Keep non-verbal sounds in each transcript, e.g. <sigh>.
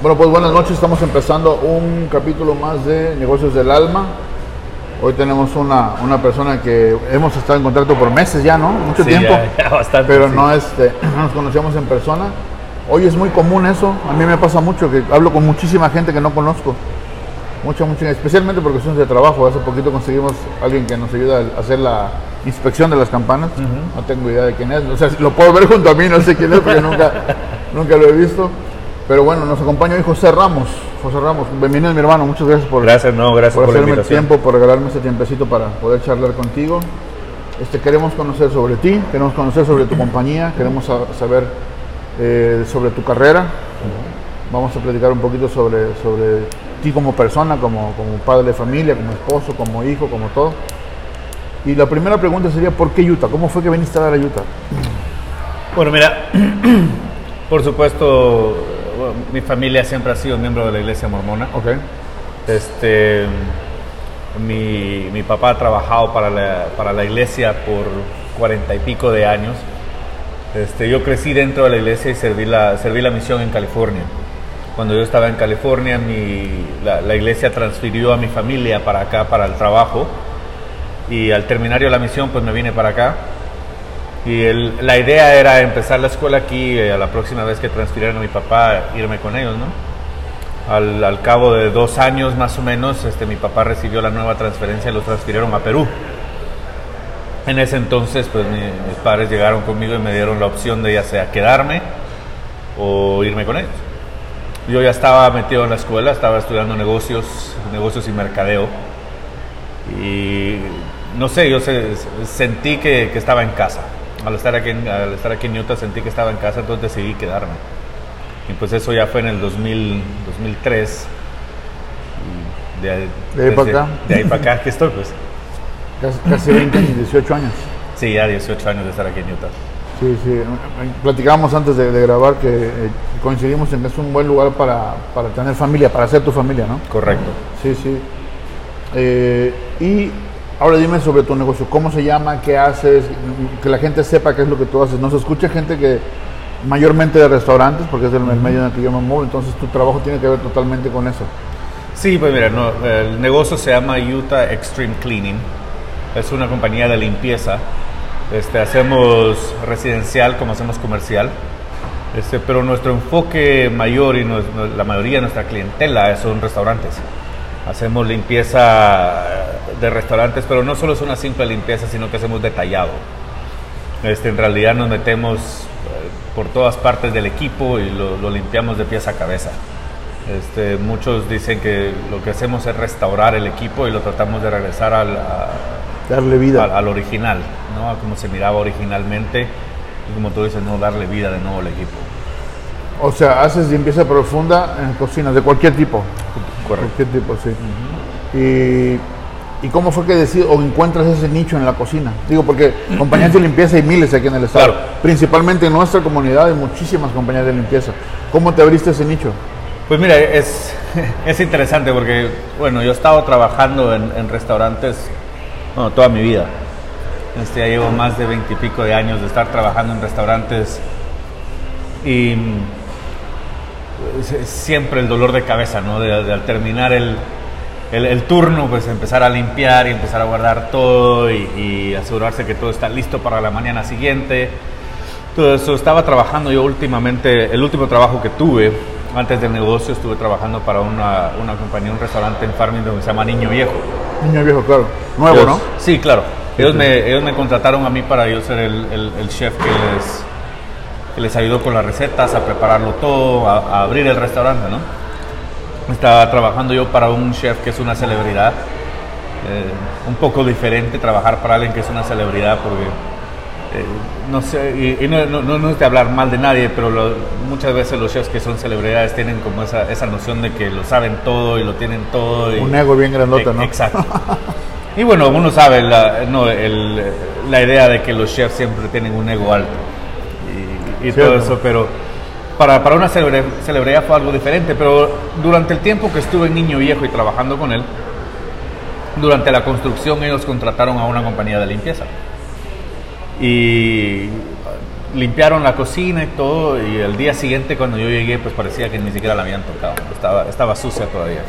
Bueno, pues buenas noches. Estamos empezando un capítulo más de Negocios del Alma. Hoy tenemos una, una persona que hemos estado en contacto por meses ya, ¿no? Mucho Sí, tiempo. ya- ya bastante, pero sí. no, este, no <clears throat> nos conocíamos en persona. Hoy es muy común eso. A mí me pasa mucho que hablo con muchísima gente que no conozco. Mucha, mucha, especialmente por cuestiones de trabajo. Hace poquito conseguimos a alguien que nos ayuda a hacer la inspección de las campanas. No tengo idea de quién es. O sea, lo puedo ver junto a mí, no sé quién es porque nunca, <laughs> nunca lo he visto. Pero bueno, nos acompaña hoy José Ramos. José Ramos, bienvenido mi hermano. Muchas gracias por, Gracias, no, gracias por hacerme el tiempo, por regalarme este tiempecito para poder charlar contigo. Este, queremos conocer sobre ti, queremos conocer sobre tu compañía, queremos sa- saber eh, sobre tu carrera. Vamos a platicar un poquito sobre, sobre ti como persona, como, como padre de familia, como esposo, como hijo, como todo. Y la primera pregunta sería, ¿por qué Utah? ¿Cómo fue que viniste a dar a Utah? Bueno, mira, <clears throat> por supuesto, mi familia siempre ha sido miembro de la iglesia mormona. Ok, Este, mi, mi papá ha trabajado para la, para la iglesia por cuarenta y pico de años. Este, yo crecí dentro de la iglesia y serví la, serví la misión en California. Cuando yo estaba en California, mi, la, la iglesia transfirió a mi familia para acá, para el trabajo. Y al terminar yo la misión, pues me vine para acá. Y el- la idea era empezar la escuela aquí, eh, a la próxima vez que transfirieran a mi papá, irme con ellos, ¿no? Al, al cabo de dos años más o menos, este, mi papá recibió la nueva transferencia y lo transfirieron a Perú. En ese entonces, pues mi- mis padres llegaron conmigo y me dieron la opción de ya sea quedarme o irme con ellos. Yo ya estaba metido en la escuela, estaba estudiando negocios, negocios y mercadeo. Y no sé, yo se- sentí que, que estaba en casa. Al estar, aquí en, al estar aquí en Utah sentí que estaba en casa, entonces decidí quedarme. Y pues eso ya fue en el 2000, 2003. Y de, ahí- De ahí para acá. De ahí para acá, aquí estoy pues. casi, casi 20 años, 18 años. Sí, ya 18 años de estar aquí en Utah. Sí, sí. Platicábamos antes de, de grabar que eh, coincidimos en que es un buen lugar para, para tener familia, para hacer tu familia, ¿no? Correcto. Sí, sí. Eh, y ahora dime sobre tu negocio, ¿cómo se llama? ¿Qué haces? Que la gente sepa qué es lo que tú haces. Nos escucha gente que mayormente de restaurantes, porque es el, medio en el que yo me muevo, entonces tu trabajo tiene que ver totalmente con eso. Sí, pues mira, no, el negocio se llama Utah Extreme Cleaning. Es una compañía de limpieza. Este, hacemos residencial como hacemos comercial. Este, pero nuestro enfoque mayor y la mayoría de nuestra clientela son restaurantes. Hacemos limpieza de restaurantes, pero no solo es una simple limpieza, sino que hacemos detallado. Este, en realidad nos metemos eh, por todas partes del equipo y lo, lo limpiamos de pies a cabeza. Este, muchos dicen que lo que hacemos es restaurar el equipo y lo tratamos de regresar al, a- Darle vida. al, al original, ¿no? a como se miraba originalmente y como tú dices, no darle vida de nuevo al equipo. O sea, haces limpieza profunda en cocinas de cualquier tipo. Correcto. Cualquier tipo, sí. y, ¿Y cómo fue que decides o encuentras ese nicho en la cocina? Digo, porque compañías de limpieza hay miles aquí en el estado. Claro. Principalmente en nuestra comunidad hay muchísimas compañías de limpieza. ¿Cómo te abriste ese nicho? Pues mira, es, <laughs> es interesante porque, bueno, yo he estado trabajando en, en restaurantes bueno, toda mi vida. Este, ya llevo más de veintipico de años de estar trabajando en restaurantes y mm, siempre el dolor de cabeza, ¿no? De, de al terminar el, el, el turno, pues empezar a limpiar y empezar a guardar todo y, y asegurarse que todo está listo para la mañana siguiente. Todo eso, estaba trabajando yo últimamente, el último trabajo que tuve antes del negocio, estuve trabajando para una, una compañía, un restaurante en Farmington que se llama Niño Viejo. Niño viejo, claro. Nuevo, Ellos- ¿no? Sí, claro. Ellos, Me, ellos me contrataron a mí para yo ser el, el- el chef que les, que les ayudó con las recetas, a prepararlo todo, a, a abrir el restaurante, ¿no? Estaba trabajando yo para un chef que es una celebridad. Eh, un poco diferente trabajar para alguien que es una celebridad porque eh, no sé, y, y no, no- no- es de hablar mal de nadie, pero lo- muchas veces los chefs que son celebridades tienen como esa, esa noción de que lo saben todo y lo tienen todo. Y, Un ego bien grandote, E- ¿no? Exacto. <laughs> Y bueno, uno sabe la, no, el- la idea de que los chefs siempre tienen un ego alto y, y todo eso, pero para, para una celebre- celebridad fue algo diferente. Pero durante el tiempo que estuve Niño Viejo y trabajando con él, durante la construcción ellos contrataron a una compañía de limpieza. Y limpiaron la cocina y todo, y el día siguiente cuando yo llegué, pues parecía que ni siquiera la habían tocado, estaba, estaba sucia todavía.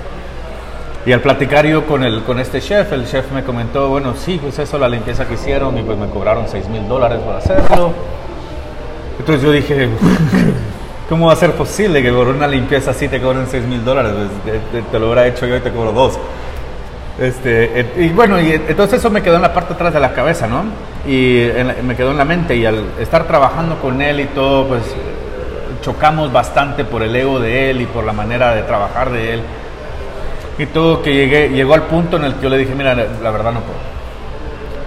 Y al platicar yo con, el, con este chef, el chef me comentó, bueno, sí, pues eso, la limpieza que hicieron, y pues me cobraron 6 mil dólares por hacerlo. Entonces yo dije, ¿cómo va a ser posible que por una limpieza así te cobren 6 mil dólares? Pues, te, lo hubiera hecho yo y te cobro dos. Este, y bueno, y entonces eso me quedó en la parte atrás de la cabeza, ¿no? Y me quedó en la mente y al estar trabajando con él y todo, pues chocamos bastante por el ego de él y por la manera de trabajar de él. Y todo que llegué, llegó al punto en el que yo le dije, mira, la verdad no puedo.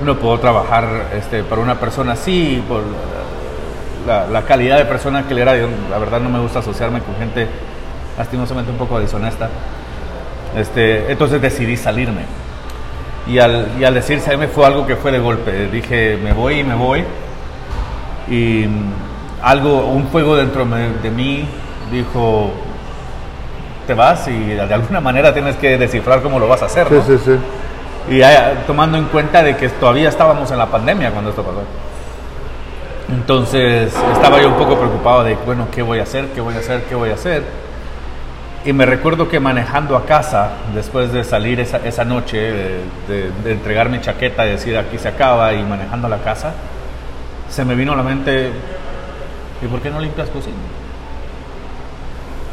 No puedo trabajar este, para una persona así, por la, la calidad de persona que él era. Yo, la verdad no me gusta asociarme con gente lastimosamente un poco deshonesta. Este, entonces decidí salirme. Y al, y al decir salirme fue algo que fue de golpe. Dije, me voy y me voy. Y algo, un fuego dentro de mí dijo, te vas y de alguna manera tienes que descifrar cómo lo vas a hacer. Sí, sí, sí. Y ya, tomando en cuenta de que todavía estábamos en la pandemia cuando esto pasó. Entonces estaba yo un poco preocupado de, bueno, ¿qué voy a hacer? ¿Qué voy a hacer? ¿Qué voy a hacer? Y me recuerdo que manejando a casa, después de salir esa, esa noche, de, de, entregar mi chaqueta y decir aquí se acaba, y manejando a la casa, se me vino a la mente, ¿y por qué no limpias cocina?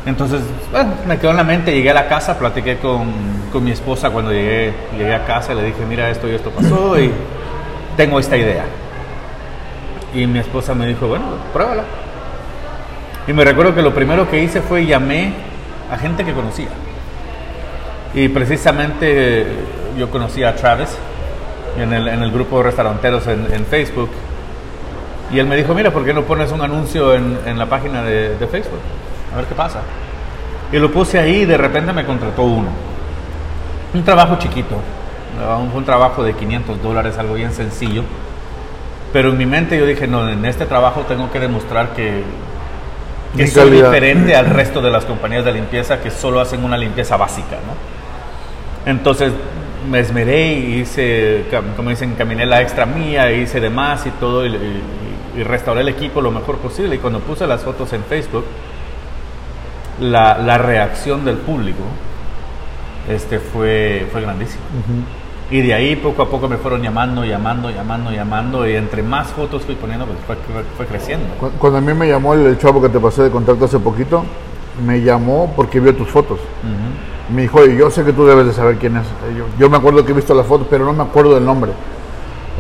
Entonces, bueno, me quedó en la mente, llegué a la casa, platiqué con, con mi esposa cuando llegué, llegué a casa, le dije, mira, esto y esto pasó, y tengo esta idea. Y mi esposa me dijo, bueno, pruébala. Y me recuerdo que lo primero que hice fue llamé a gente que conocía. Y precisamente yo conocí a Travis en el, en el grupo de restauranteros en, Facebook. Y él me dijo, mira, ¿por qué no pones un anuncio en, en la página de, de, Facebook? A ver qué pasa. Y lo puse ahí y de repente me contrató uno. Un trabajo chiquito. Un, un trabajo de 500 dólares, algo bien sencillo. Pero en mi mente yo dije, no, en este trabajo tengo que demostrar que que es diferente al resto de las compañías de limpieza que solo hacen una limpieza básica, ¿no? Entonces me esmeré y hice, como dicen, caminé la extra mía, hice de más y todo, y, y, y, restauré el equipo lo mejor posible. Y cuando puse las fotos en Facebook, la, la reacción del público este, fue, fue grandísima. Uh -huh. Y de ahí poco a poco me fueron llamando, llamando, llamando, llamando. Y entre más fotos fui poniendo, pues fue, fue creciendo. Cuando a mí me llamó el, chavo que te pasé de contacto hace poquito, me llamó porque vio tus fotos. Uh -huh. Me dijo, yo sé que tú debes de saber quién es. Yo, yo, me acuerdo que he visto las fotos, pero no me acuerdo del nombre.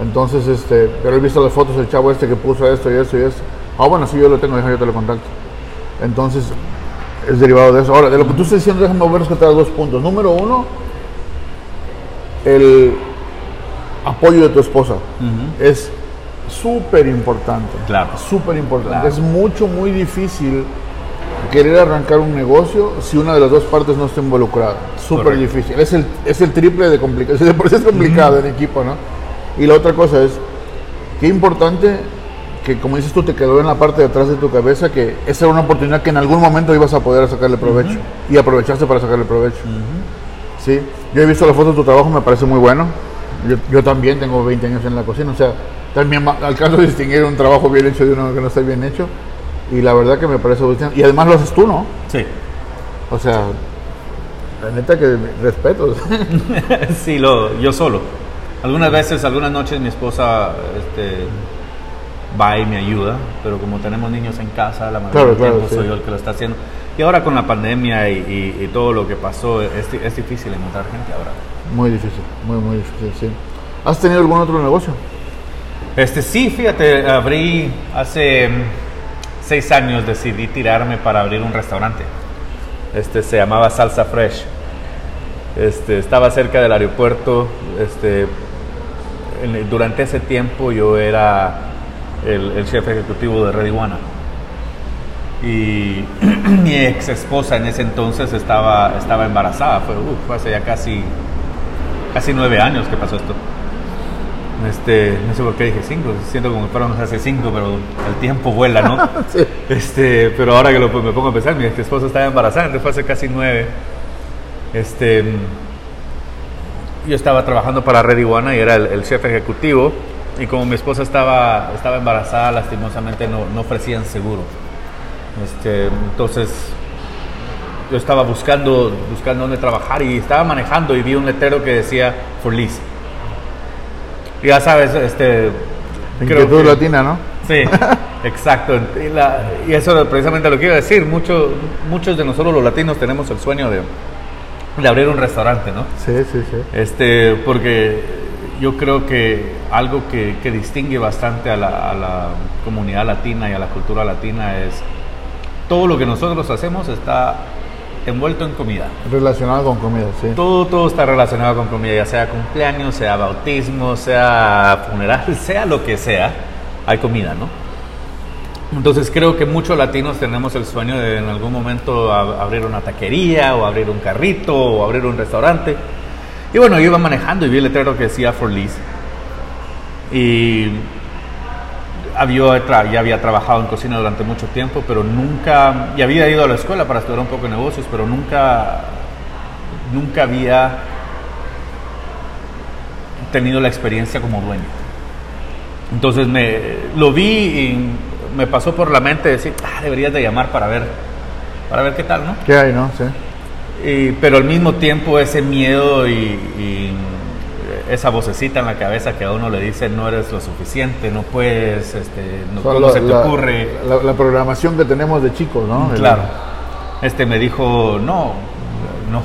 Entonces, este, pero he visto las fotos del chavo este que puso esto y esto y esto. Ah, bueno, sí, yo lo tengo, yo te lo contacto. Entonces, es derivado de eso. Ahora, de lo que tú estás diciendo, déjame ver que te dos puntos. Número uno, el apoyo de tu esposa uh -huh. es súper importante. Claro. Súper importante. Claro. Es mucho, muy difícil querer arrancar un negocio si una de las dos partes no está involucrada. Súper difícil. Es el, es el triple de <laughs> eso es complicado uh -huh. en equipo, ¿no? Y la otra cosa es, qué importante que, como dices tú, te quedó en la parte de atrás de tu cabeza que esa era una oportunidad que en algún momento ibas a poder sacarle provecho. Uh -huh. Y aprovechaste para sacarle provecho. Sí, yo he visto la foto de tu trabajo, me parece muy bueno. Yo, yo, también tengo 20 años en la cocina, o sea, también alcanzo a distinguir un trabajo bien hecho de uno que no está bien hecho. Y la verdad que me parece Y además lo haces tú, ¿no? Sí. O sea, la neta que respeto. <laughs> sí, lo, yo solo. Algunas veces, algunas noches mi esposa este, va y me ayuda, pero como tenemos niños en casa, la mayoría claro, del tiempo claro, soy sí. yo el que lo está haciendo. Y ahora con la pandemia y, y, y todo lo que pasó, es, es, difícil encontrar gente ahora. Muy difícil, muy, muy difícil, sí. ¿Has tenido algún otro negocio? Este, sí, fíjate, abrí hace seis años, decidí tirarme para abrir un restaurante. Este, se llamaba Salsa Fresh. Este, estaba cerca del aeropuerto. Este, en, durante ese tiempo yo era el, el chef ejecutivo de Red Iguana y <clears throat> mi ex esposa en ese entonces estaba, estaba embarazada, fue, uh, fue hace ya casi, casi nueve años que pasó esto. Este, no sé por qué dije cinco, siento como que fueron hace cinco, pero el tiempo vuela, ¿no? <laughs> sí. este, pero ahora que lo, me pongo a pensar, mi ex esposa estaba embarazada, entonces fue hace casi nueve. Este, yo estaba trabajando para Red Iguana y era el, el chef ejecutivo y como mi esposa estaba, estaba embarazada, lastimosamente no, no ofrecían seguro. Este, entonces yo estaba buscando, buscando dónde trabajar y estaba manejando y vi un letrero que decía for lease. Ya sabes, este... Inquietud latina, ¿no? Sí, <laughs> exacto. Y, la- y eso precisamente lo que iba a decir. Muchos, muchos de nosotros los latinos tenemos el sueño de, de abrir un restaurante, ¿no? Sí, sí, sí. Este, porque yo creo que algo que, que distingue bastante a la, a la comunidad latina y a la cultura latina es todo lo que nosotros hacemos está envuelto en comida. Relacionado con comida, sí. Todo, todo está relacionado con comida, ya sea cumpleaños, sea bautismo, sea funeral, <laughs> sea lo que sea, hay comida, ¿no? Entonces creo que muchos latinos tenemos el sueño de en algún momento abrir una taquería o abrir un carrito o abrir un restaurante. Y bueno, yo iba manejando y vi el letrero que decía for lease. Y había, ya había trabajado en cocina durante mucho tiempo, pero nunca, y había ido a la escuela para estudiar un poco de negocios, pero nunca, nunca había tenido la experiencia como dueño. Entonces me lo vi y me pasó por la mente decir, ah, deberías de llamar para ver, para ver qué tal, ¿no? ¿Qué hay, no? Sí. Y- pero al mismo tiempo ese miedo y, y esa vocecita en la cabeza que a uno le dice no eres lo suficiente, no puedes, este, no, ¿cómo la- se te ocurre? La, la programación que tenemos de chicos, ¿no? El- Claro. Este me dijo, no, no,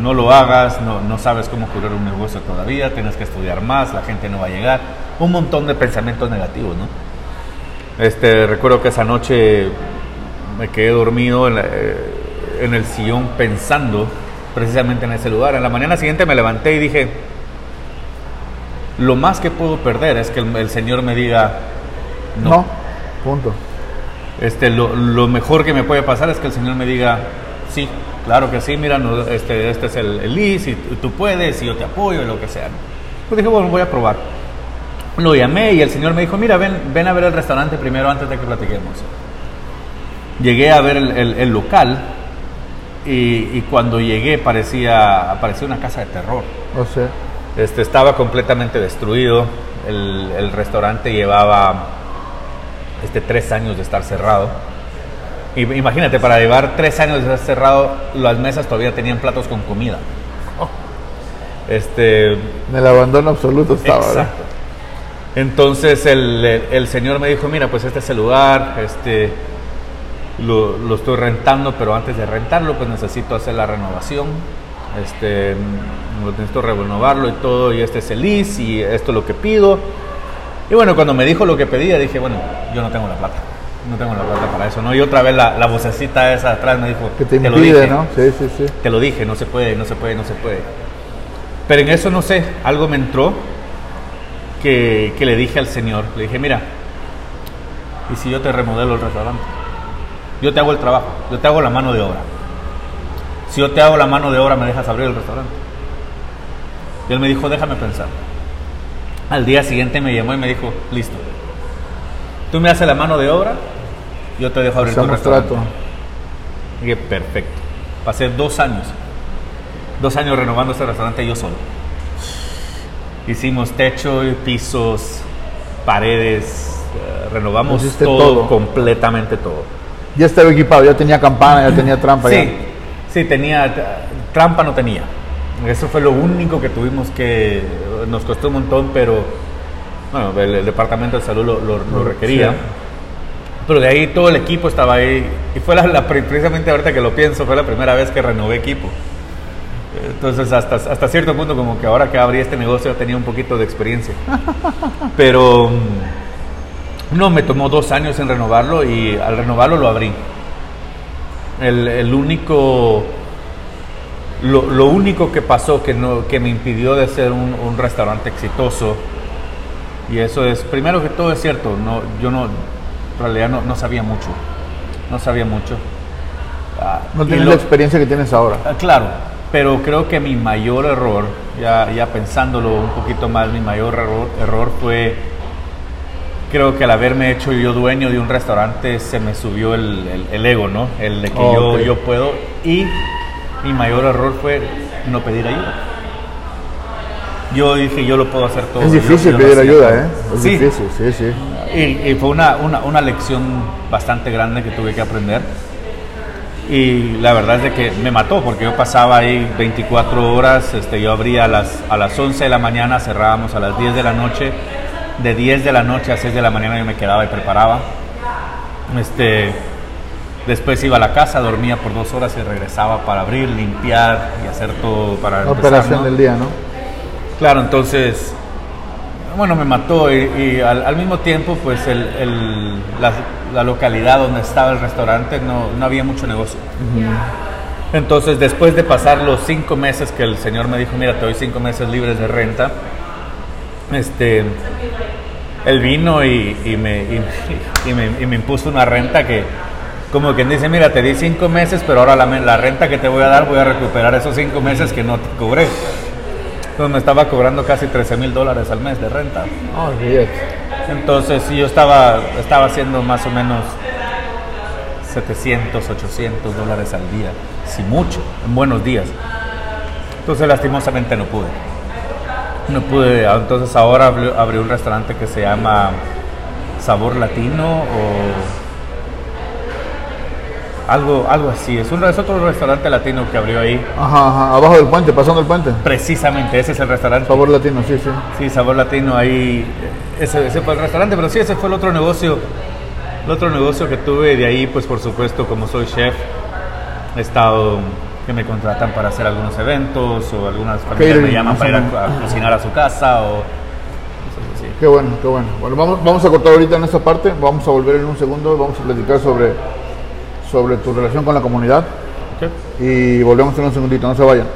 no lo hagas, no, no sabes cómo curar un negocio todavía, tienes que estudiar más, la gente no va a llegar. Un montón de pensamientos negativos, ¿no? Este, recuerdo que esa noche me quedé dormido en, la- eh, en el sillón pensando precisamente en ese lugar. En la mañana siguiente me levanté y dije, lo más que puedo perder es que el, el Señor me diga, no. No. Punto. Este, lo, lo mejor que me puede pasar es que el Señor me diga, sí, claro que sí, mira, no, este, este es el, el IS y tú- puedes y yo te apoyo y lo que sea. Pues dije, bueno, voy a probar. Lo llamé y el Señor me dijo, mira, ven, ven a ver el restaurante primero antes de que platiquemos. Llegué a ver el- el local y, y cuando llegué parecía, parecía una casa de terror. No sé. Este, estaba completamente destruido. El, el restaurante llevaba este, tres años de estar cerrado. Y, imagínate, para llevar tres años de estar cerrado, las mesas todavía tenían platos con comida. Este, En el abandono absoluto estaba. Entonces el, el- el señor me dijo, mira, pues este es el lugar, este, lo, lo estoy rentando, pero antes de rentarlo, pues necesito hacer la renovación, este, mm, necesito renovarlo y todo, y este es el lease, y esto es lo que pido. Y bueno, cuando me dijo lo que pedía, dije, bueno, yo no tengo la plata, no tengo la plata para eso, ¿no? Y otra vez la, la vocecita esa atrás me dijo, Que te lo dije, ¿no? Sí, sí, sí. te lo dije, no se puede, no se puede, no se puede. Pero en eso no sé, algo me entró que, que le dije al Señor, le dije, mira, ¿y si yo te remodelo el restaurante? Yo te hago el trabajo, yo te hago la mano de obra. Si yo te hago la mano de obra, ¿me dejas abrir el restaurante? Y él me dijo, déjame pensar. Al día siguiente me llamó y me dijo, listo. Tú me haces la mano de obra, yo te dejo abrir tu Hacemos restaurante. trato. Dije, perfecto. Pasé dos años, dos años renovando ese restaurante yo solo. Hicimos techo, y pisos, paredes, eh, renovamos todo. completamente todo. Ya estaba equipado, ya tenía campana, ya tenía trampa. Sí, ya. sí, tenía, trampa no tenía. Eso fue lo único que tuvimos que, nos costó un montón, pero bueno, el, el departamento de salud lo, lo- lo requería. Sí. Pero de ahí todo el equipo estaba ahí. Y fue la, la precisamente ahorita que lo pienso, fue la primera vez que renové equipo. Entonces, hasta, hasta cierto punto, como que ahora que abrí este negocio, tenía un poquito de experiencia. <laughs> Pero no, me tomó dos años en renovarlo y al renovarlo lo abrí. El, el único. Lo, lo único que pasó que, no, que me impidió de ser un, un restaurante exitoso, y eso es, primero que todo es cierto, no, yo no, en realidad no, no sabía mucho, no sabía mucho. Ah, No tienes lo- la experiencia que tienes ahora. Ah, Claro, pero creo que mi mayor error, ya, ya pensándolo un poquito más, mi mayor error, error fue, creo que al haberme hecho yo dueño de un restaurante se me subió el, el- el ego, ¿no? El de que Oh, yo, ok. yo puedo. Y mi mayor error fue no pedir ayuda. yo dije, yo lo puedo hacer todo. Es Yo- difícil yo lo pedir hacía ayuda. ¿eh? Es Sí, difícil, sí, sí. y, y fue una, una, una lección bastante grande que tuve que aprender. Y la verdad es de que me mató porque yo pasaba ahí 24 horas, este, yo abría a las, a las 11 de la mañana, cerrábamos a las 10 de la noche, de 10 de la noche a 6 de la mañana yo me quedaba y preparaba. Este, después iba a la casa, dormía por dos horas y regresaba para abrir, limpiar y hacer todo para La empezar, operación ¿no? del día, ¿no? Claro, entonces, bueno, me mató y, y al, al mismo tiempo, pues el, el- la, la localidad donde estaba el restaurante no, no había mucho negocio. Entonces, después de pasar los cinco meses que el señor me dijo, mira, te doy cinco meses libres de renta, este, él vino y, y me, y, y me, y me impuso una renta que, como quien dice, mira, te di cinco meses, pero ahora la, me- la renta que te voy a dar voy a recuperar esos cinco meses que no te cobré. Entonces me estaba cobrando casi 13 mil dólares al mes de renta. Oh, fíjate. Entonces yo estaba, estaba haciendo más o menos 700, 800 dólares al día, si mucho, en buenos días. Entonces lastimosamente no pude. No pude, entonces ahora abrí, un restaurante que se llama Sabor Latino o algo, algo así. Es, un, es otro restaurante latino que abrió ahí. Ajá, ajá, abajo del puente, pasando el puente. Precisamente, ese es el restaurante. Sabor latino, sí, sí. Sí, Sabor Latino, ahí, ese, ese fue el restaurante, pero sí, ese fue el otro negocio, el otro negocio que tuve, de ahí, pues por supuesto, como soy chef, he estado, que me contratan para hacer algunos eventos, o algunas familias me llaman para ir a, cocinar a su casa, o. Qué bueno, qué bueno. Bueno, vamos, vamos a cortar ahorita en esta parte, vamos a volver en un segundo, vamos a platicar sobre, sobre tu relación con la comunidad y volvemos en un segundito, no se vayan.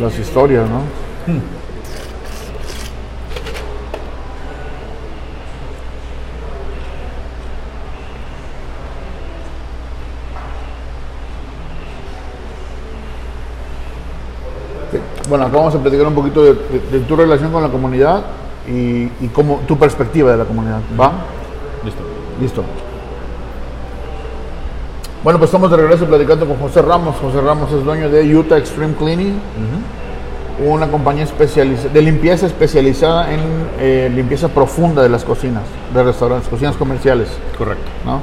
Las historias, ¿no? Sí. Bueno, acá vamos a platicar un poquito de, de- de tu relación con la comunidad y, y cómo, tu perspectiva de la comunidad. ¿Va? Listo. Listo. Bueno, pues estamos de regreso platicando con José Ramos. José Ramos es dueño de Utah Extreme Cleaning, una compañía especializa- de limpieza especializada en eh, limpieza profunda de las cocinas, de restaurantes, cocinas comerciales. Correcto. ¿no?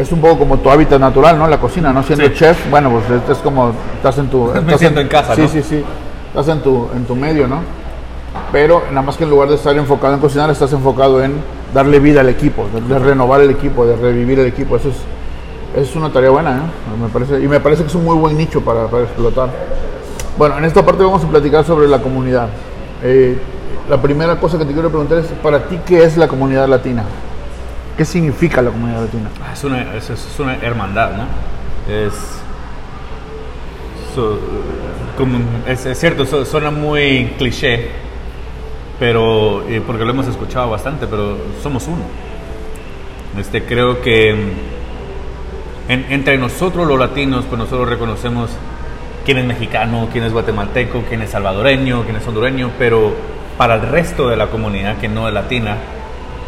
Es un poco como tu hábitat natural, ¿no? La cocina, ¿no? Siendo Sí. chef, bueno, pues es, es como estás en tu... <laughs> Me estás siento en casa, Sí, ¿no? sí, sí. Estás en tu, en tu medio, ¿no? Pero nada más que en lugar de estar enfocado en cocinar, estás enfocado en darle vida al equipo, de, de renovar el equipo, de revivir el equipo. Eso es, es una tarea buena, ¿eh? Me parece, y me parece que es un muy buen nicho para, para explotar. Bueno, en esta parte vamos a platicar sobre la comunidad. Eh, la primera cosa que te quiero preguntar es, para ti, ¿qué es la comunidad latina? ¿Qué significa la comunidad latina? Ah, Es una, es, es una hermandad, ¿no? Es, es, cierto, su- suena muy cliché, pero eh, porque lo hemos escuchado bastante, pero somos uno. Este, creo que mm, en- entre nosotros los latinos, pues nosotros reconocemos quién es mexicano, quién es guatemalteco, quién es salvadoreño, quién es hondureño, pero para el resto de la comunidad que no es latina,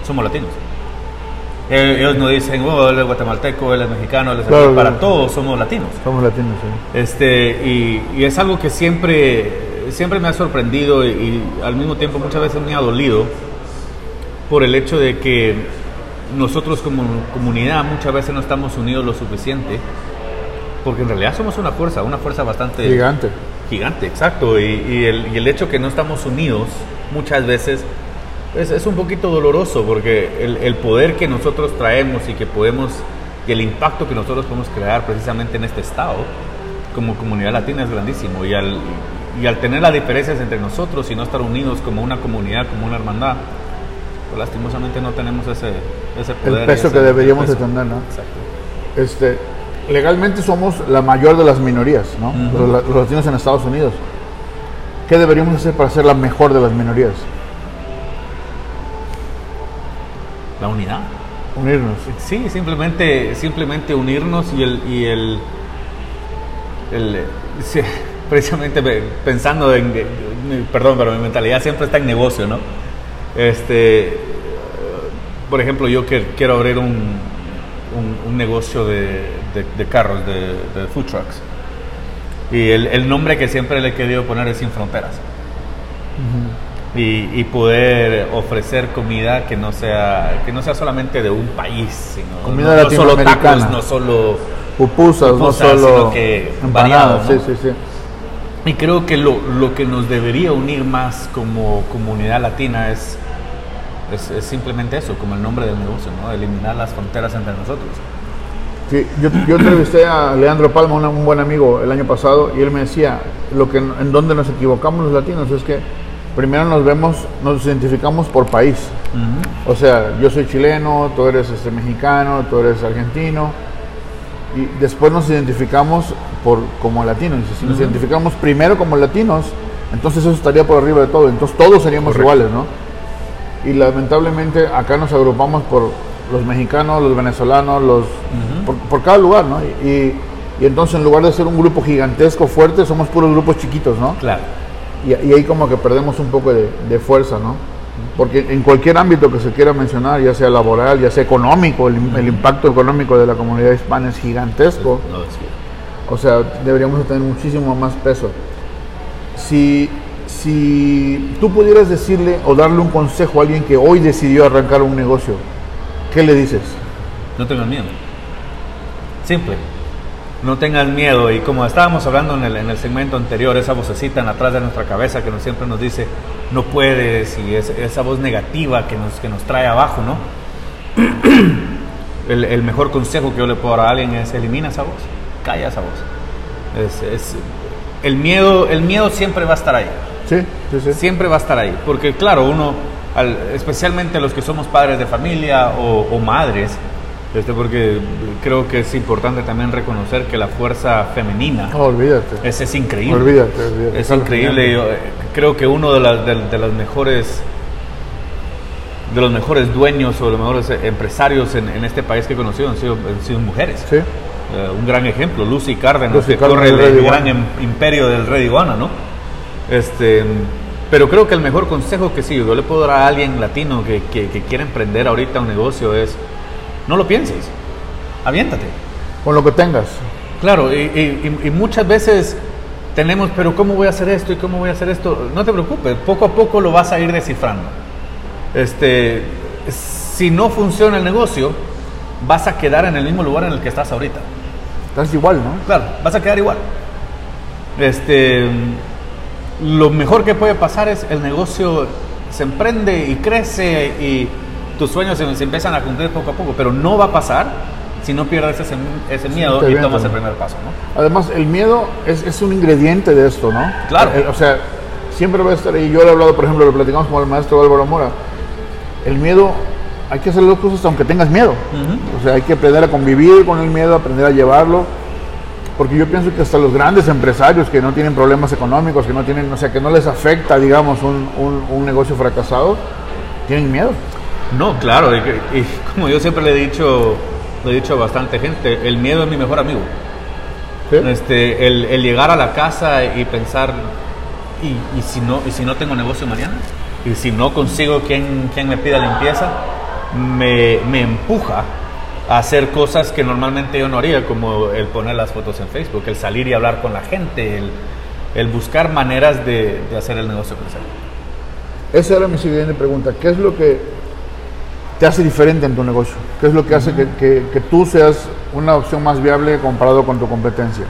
somos latinos. Eh, Ellos no dicen, oh, él es guatemalteco, él es mexicano, él es Claro, para claro. todos somos latinos. Somos latinos, sí. Este, y, y es algo que siempre, siempre me ha sorprendido y, y al mismo tiempo muchas veces me ha dolido por el hecho de que nosotros como comunidad muchas veces no estamos unidos lo suficiente, porque en realidad somos una fuerza, una fuerza bastante Gigante. gigante, exacto. Y, y el, y el hecho que no estamos unidos muchas veces es, es un poquito doloroso porque el, el poder que nosotros traemos y que podemos, y el impacto que nosotros podemos crear precisamente en este estado como comunidad latina es grandísimo. Y al, y al tener las diferencias entre nosotros y no estar unidos como una comunidad, como una hermandad, pues lastimosamente no tenemos ese, ese poder. y peso ese- que deberíamos de tener, ¿no? Exacto. Este, legalmente somos la mayor de las minorías, ¿no? Ujú. los, la- los latinos en Estados Unidos. ¿Qué deberíamos hacer para ser la mejor de las minorías? La unidad. Unirnos. Sí, simplemente, simplemente unirnos y el, y el, el, eh, sí, <laughs> precisamente pe- pensando en, perdón, pero mi mentalidad siempre está en negocio, ¿no? Este, por ejemplo, yo que, quiero abrir un, un, un negocio de, de- de carros, de, de food trucks. Y el, el nombre que siempre le he querido poner es Sin Fronteras. Y, y poder ofrecer comida que no sea que no sea solamente de un país, sino Comida no, no solo tacos, no solo Pupusas, no Pupusas, solo sino que variado, ¿no? sí, sí, sí. Y creo que lo, lo que nos debería unir más como comunidad latina es, es, es simplemente eso, como el nombre del negocio, ¿no? eliminar las fronteras entre nosotros. Sí, yo, yo entrevisté a Leandro Palma, un, un buen amigo, el año pasado, y él me decía, lo que, en donde nos equivocamos los latinos es que primero nos vemos, nos identificamos por país. O sea, yo soy chileno, tú eres este, mexicano, tú eres argentino, y después nos identificamos por, como latinos. Si nos identificamos primero como latinos, entonces eso estaría por arriba de todo, entonces todos seríamos Correcto. iguales, ¿no? Y lamentablemente acá nos agrupamos por los mexicanos, los venezolanos, los por, por cada lugar, ¿no? Y entonces en lugar de ser un grupo gigantesco, fuerte, somos puros grupos chiquitos, ¿no? Claro. Y, y ahí como que perdemos un poco de, de fuerza, ¿no? Porque en cualquier ámbito que se quiera mencionar, ya sea laboral, ya sea económico, el, el impacto económico de la comunidad hispana es gigantesco. O sea, deberíamos tener muchísimo más peso. Si, si tú pudieras decirle o darle un consejo a alguien que hoy decidió arrancar un negocio, ¿qué le dices? No tengan miedo. Simple. No tengan miedo. Y como estábamos hablando en el, en el segmento anterior, esa vocecita en atrás de nuestra cabeza que nos, siempre nos dice, no puedes, y es- esa voz negativa que nos, que nos trae abajo, ¿no? <clears throat> El, el mejor consejo que yo le puedo dar a alguien es elimina esa voz, calla esa voz. Es, es- el, miedo, el miedo siempre va a estar ahí. Sí, sí, sí. Siempre va a estar ahí. Porque claro, uno, al- especialmente los que somos padres de familia o, o madres, este, porque creo que es importante también reconocer que la fuerza femenina No, olvídate. es, es increíble. Olvídate, olvídate. Es increíble. Yo, eh, creo que uno de, las de, de los mejores de los mejores dueños o de los mejores empresarios en, en este país que he conocido han sido, han sido mujeres. Sí. Eh, un gran ejemplo, Lucy Cárdenas, Lucy que Cárdenas corre el, gran em- imperio del Red Iguana, ¿no? Este, pero creo que el mejor consejo que sí, yo le puedo dar a alguien latino que, que, que quiere emprender ahorita un negocio es, no lo pienses, aviéntate. Con lo que tengas. Claro, y, y- muchas veces tenemos, pero ¿cómo voy a hacer esto y cómo voy a hacer esto? No te preocupes, poco a poco lo vas a ir descifrando. Este, si no funciona el negocio, vas a quedar en el mismo lugar en el que estás ahorita. Estás igual, ¿no? Claro, vas a quedar igual. Este, lo mejor que puede pasar es el negocio se emprende y crece y tus sueños se, se empiezan a cumplir poco a poco, pero no va a pasar si no pierdes ese, ese miedo te y tomas el primer paso, ¿no? Además, el miedo es, es un ingrediente de esto, ¿no? Claro. Eh, o sea, siempre va a estar ahí. Yo le he hablado, por ejemplo, lo platicamos con el maestro Álvaro Mora. El miedo, hay que hacer las cosas aunque tengas miedo. O sea, hay que aprender a convivir con el miedo, aprender a llevarlo. Porque yo pienso que hasta los grandes empresarios que no tienen problemas económicos, que no tienen, o sea, que no les afecta, digamos, un, un- un negocio fracasado, tienen miedo. No, claro, y, como yo siempre le he dicho, le he dicho a bastante gente, el miedo es mi mejor amigo. ¿sí? Este, el, el llegar a la casa y pensar, ¿y, y si no, ¿y si no tengo negocio mañana? ¿Y si no consigo quien, quien me pida limpieza? Me, me empuja a hacer cosas que normalmente yo no haría, como el poner las fotos en Facebook, el salir y hablar con la gente, el, el buscar maneras de, de hacer el negocio crecer. Esa era mi siguiente pregunta. ¿Qué es lo que te hace diferente en tu negocio? ¿Qué es lo que hace que, que- que tú seas una opción más viable comparado con tu competencia?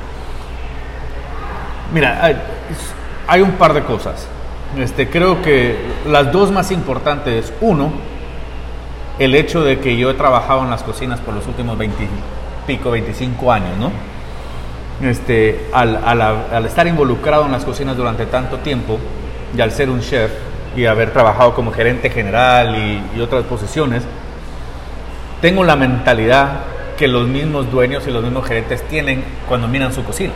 Mira, hay, hay un par de cosas. Este, creo que las dos más importantes, uno, el hecho de que yo he trabajado en las cocinas por los últimos 20 y pico, 25 años, ¿no? Este, al, al- al estar involucrado en las cocinas durante tanto tiempo y al ser un chef y haber trabajado como gerente general y, y otras posiciones, tengo la mentalidad que los mismos dueños y los mismos gerentes tienen cuando miran su cocina.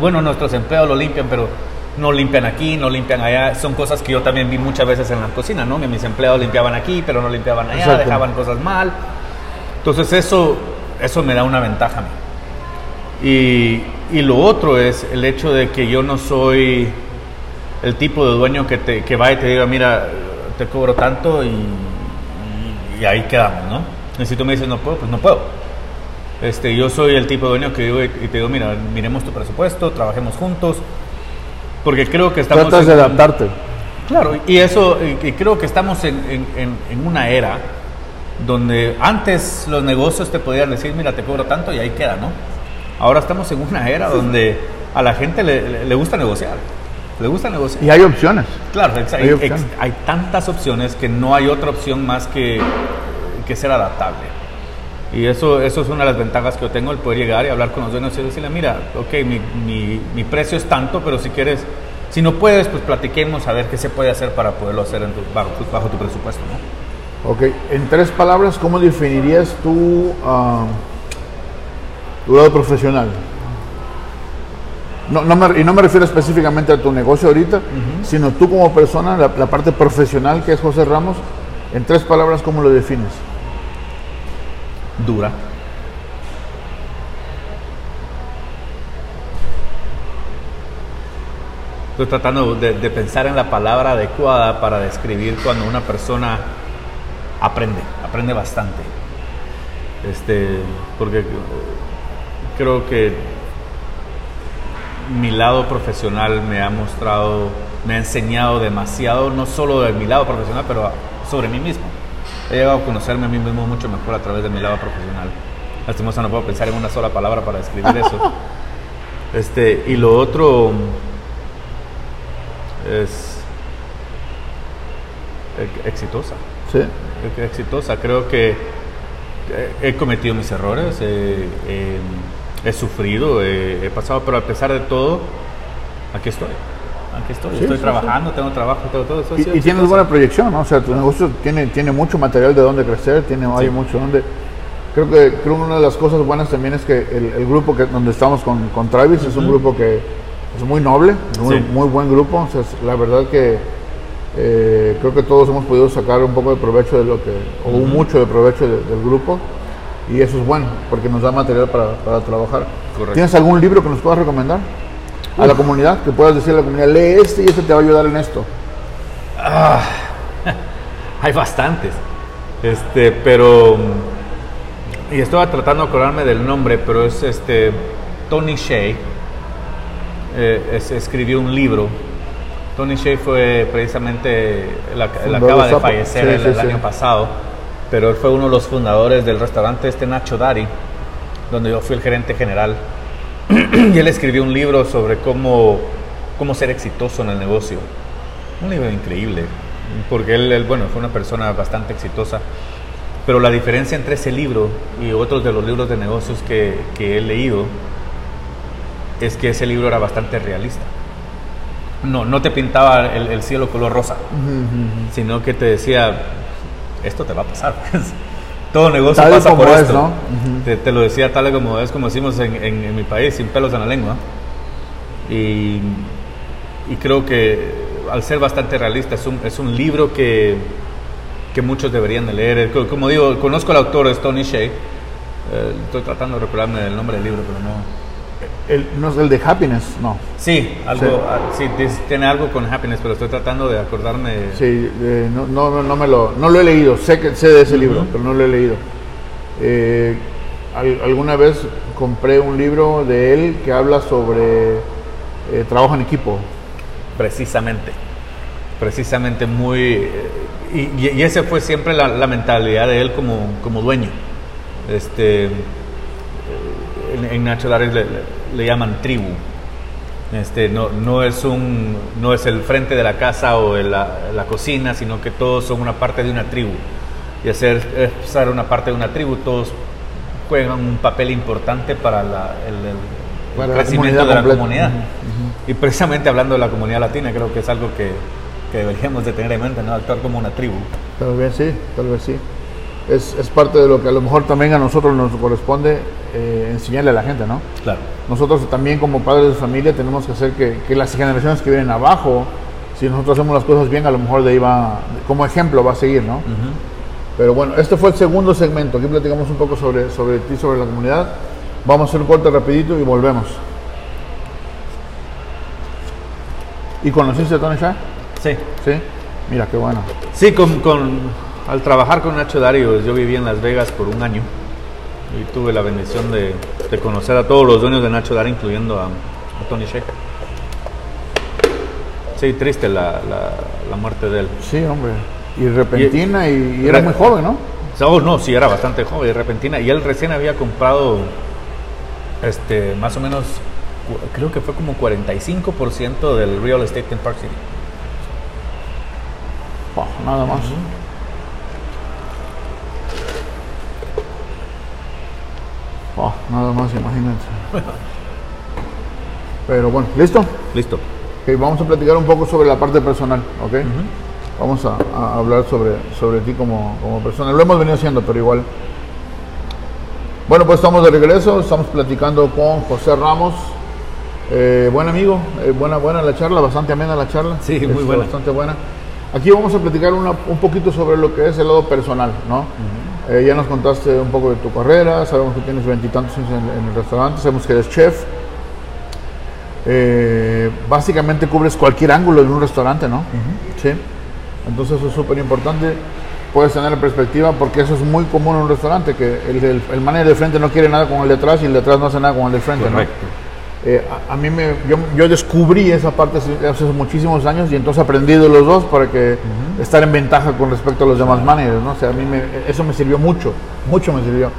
Bueno, nuestros empleados lo limpian, pero no limpian aquí, no limpian allá. Son cosas que yo también vi muchas veces en la cocina, ¿no? Mis empleados limpiaban aquí, pero no limpiaban allá, Exacto. dejaban cosas mal. Entonces eso, eso me da una ventaja a mí. Y, y lo otro es el hecho de que yo no soy el tipo de dueño que, te, que va y te diga, mira, te cobro tanto y, y- y ahí quedamos, ¿no? Y si tú me dices no puedo, pues no puedo. Este, yo soy el tipo de dueño que digo y te digo, mira, miremos tu presupuesto, trabajemos juntos, porque creo que estamos... Tratas de adaptarte. Claro, y eso, y creo que estamos en, en, en, una era donde antes los negocios te podían decir, mira, te cobro tanto y ahí queda, ¿no? Ahora estamos en una era donde a la gente le, le gusta negociar. Le gusta negociar. Y hay opciones. Claro, hay, hay, hay, tantas opciones que no hay otra opción más que, que ser adaptable. Y eso, eso es una de las ventajas que yo tengo, el poder llegar y hablar con los dueños y decirle, mira, ok, mi, mi, mi precio es tanto, pero si quieres si no puedes, pues platiquemos a ver qué se puede hacer para poderlo hacer en tu, bajo, bajo, tu presupuesto. ¿no? Ok, en tres palabras, ¿cómo definirías tu, uh, tu lado profesional? No, no me, y no me refiero específicamente a tu negocio ahorita, sino tú como persona, la, la, parte profesional que es José Ramos, en tres palabras, ¿cómo lo defines? Dura. Estoy tratando de, pensar en la palabra adecuada para describir cuando una persona aprende, aprende bastante. Este, porque creo que mi lado profesional me ha mostrado, me ha enseñado demasiado, no solo de mi lado profesional, pero sobre mí mismo. He llegado a conocerme a mí mismo mucho mejor a través de mi lado profesional. Lastimosa no puedo pensar en una sola palabra para describir eso. <laughs> Este, y lo otro, es exitosa. Sí. Exitosa. Creo que he cometido mis errores, he sufrido, he, pasado, pero a pesar de todo, aquí estoy. Aquí estoy, estoy trabajando, tengo trabajo, tengo todo eso. Y, tienes buena proyección, ¿no? O sea, tu negocio tiene, tiene mucho material de dónde crecer, tiene, hay mucho donde... Creo que, creo una de las cosas buenas también es que el, grupo que, donde estamos con, con Travis es un grupo que es muy noble, muy, muy buen grupo. O sea, la verdad que eh, creo que todos hemos podido sacar un poco de provecho de lo que, o mucho de provecho del grupo. Y eso es bueno, porque nos da material para, para trabajar. ¿Tienes algún libro que nos puedas recomendar a la comunidad? Que puedas decirle a la comunidad, lee este y este te va a ayudar en esto. Ah, <laughs> hay bastantes. Este, pero. Y estaba tratando de acordarme del nombre, pero es este Tony Shea eh, escribió un libro. Tony Shea fue precisamente, él, acaba de fallecer el, año pasado, pero él fue uno de los fundadores del restaurante este Nacho Dari, donde yo fui el gerente general. <clears throat> y él escribió un libro sobre cómo, cómo ser exitoso en el negocio. Un libro increíble, porque él, bueno, fue una persona bastante exitosa. Pero la diferencia entre ese libro y otros de los libros de negocios que, que he leído es que ese libro era bastante realista. No, no te pintaba el, cielo color rosa, sino que te decía, esto te va a pasar. <laughs> Todo negocio pasa por esto. te, lo decía tal y como es, como decimos en, mi país, sin pelos en la lengua. Y, creo que al ser bastante realista, es un, es un libro que, que muchos deberían de leer. Como digo, conozco al autor, es Tony Shea. Eh, estoy tratando de recordarme el nombre del libro, pero no, el, no es el de Happiness, no. Sí, algo, ah, sí. tiene algo con Happiness, pero estoy tratando de acordarme. Sí, no, no, no, me lo, no lo he leído, sé, que, sé de ese libro, pero no lo he leído. Eh, alguna vez compré un libro de él que habla sobre eh, trabajo en equipo. Precisamente, precisamente muy... Eh, y, y, ese fue siempre la, la, mentalidad de él como, como dueño. Este, en, Nacho Dares le, llaman tribu. Este, no, no, es un, no es el frente de la casa o la, la, cocina, sino que todos son una parte de una tribu. Y hacer ser una parte de una tribu, todos juegan un papel importante para el, crecimiento de la comunidad. Y precisamente hablando de la comunidad latina, creo que es algo que, que deberíamos de tener en mente, ¿no? actuar como una tribu. Tal vez sí, tal vez sí es, es, parte de lo que a lo mejor también a nosotros nos corresponde eh, enseñarle a la gente, ¿no? Claro. Nosotros también como padres de familia tenemos que hacer que, que, las generaciones que vienen abajo, si nosotros hacemos las cosas bien, a lo mejor de ahí va, como ejemplo va a seguir, ¿no? Pero bueno, este fue el segundo segmento. Aquí platicamos un poco sobre, sobre ti, sobre la comunidad. Vamos a hacer un corte rapidito y volvemos. ¿Y conociste a Tony Shah? Sí. Sí. Mira, qué bueno. Sí, con, con al trabajar con Nacho Dario, yo viví en Las Vegas por un año y tuve la bendición de, de conocer a todos los dueños de Nacho Dar, incluyendo a, a Tony Sheck. Sí, triste la, la, la muerte de él. Sí, hombre. Y repentina y, y era muy joven, ¿no? Oh, no, sí, era bastante joven y repentina. Y él recién había comprado, este, más o menos, creo que fue como 45% del real estate en Park City. Nada más. Pa, nada más, imagínate. Pero bueno, ¿listo? Listo. Ok, vamos a platicar un poco sobre la parte personal, ¿ok? Vamos a, a hablar sobre, sobre ti como, como persona. Lo hemos venido haciendo, pero igual. Bueno, pues estamos de regreso, estamos platicando con José Ramos. Eh, buen amigo, eh, buena, buena la charla, bastante amena la charla. Sí, muy buena. Bastante buena. Aquí vamos a platicar una- un poquito sobre lo que es el lado personal, ¿no? Eh, ya nos contaste un poco de tu carrera, sabemos que tienes veintitantos años en, en el restaurante, sabemos que eres chef. Eh, básicamente cubres cualquier ángulo de un restaurante, ¿no? Sí. Entonces eso es súper importante. Puedes tener la perspectiva porque eso es muy común en un restaurante, que el, el, el manager de frente no quiere nada con el de atrás y el de atrás no hace nada con el de frente, ¿no? Eh, a, a mí me, yo, yo descubrí esa parte hace, hace muchísimos años y entonces aprendí de los dos para que estar en ventaja con respecto a los demás managers, ¿no? O sea, a mí me, eso me sirvió mucho, mucho me sirvió.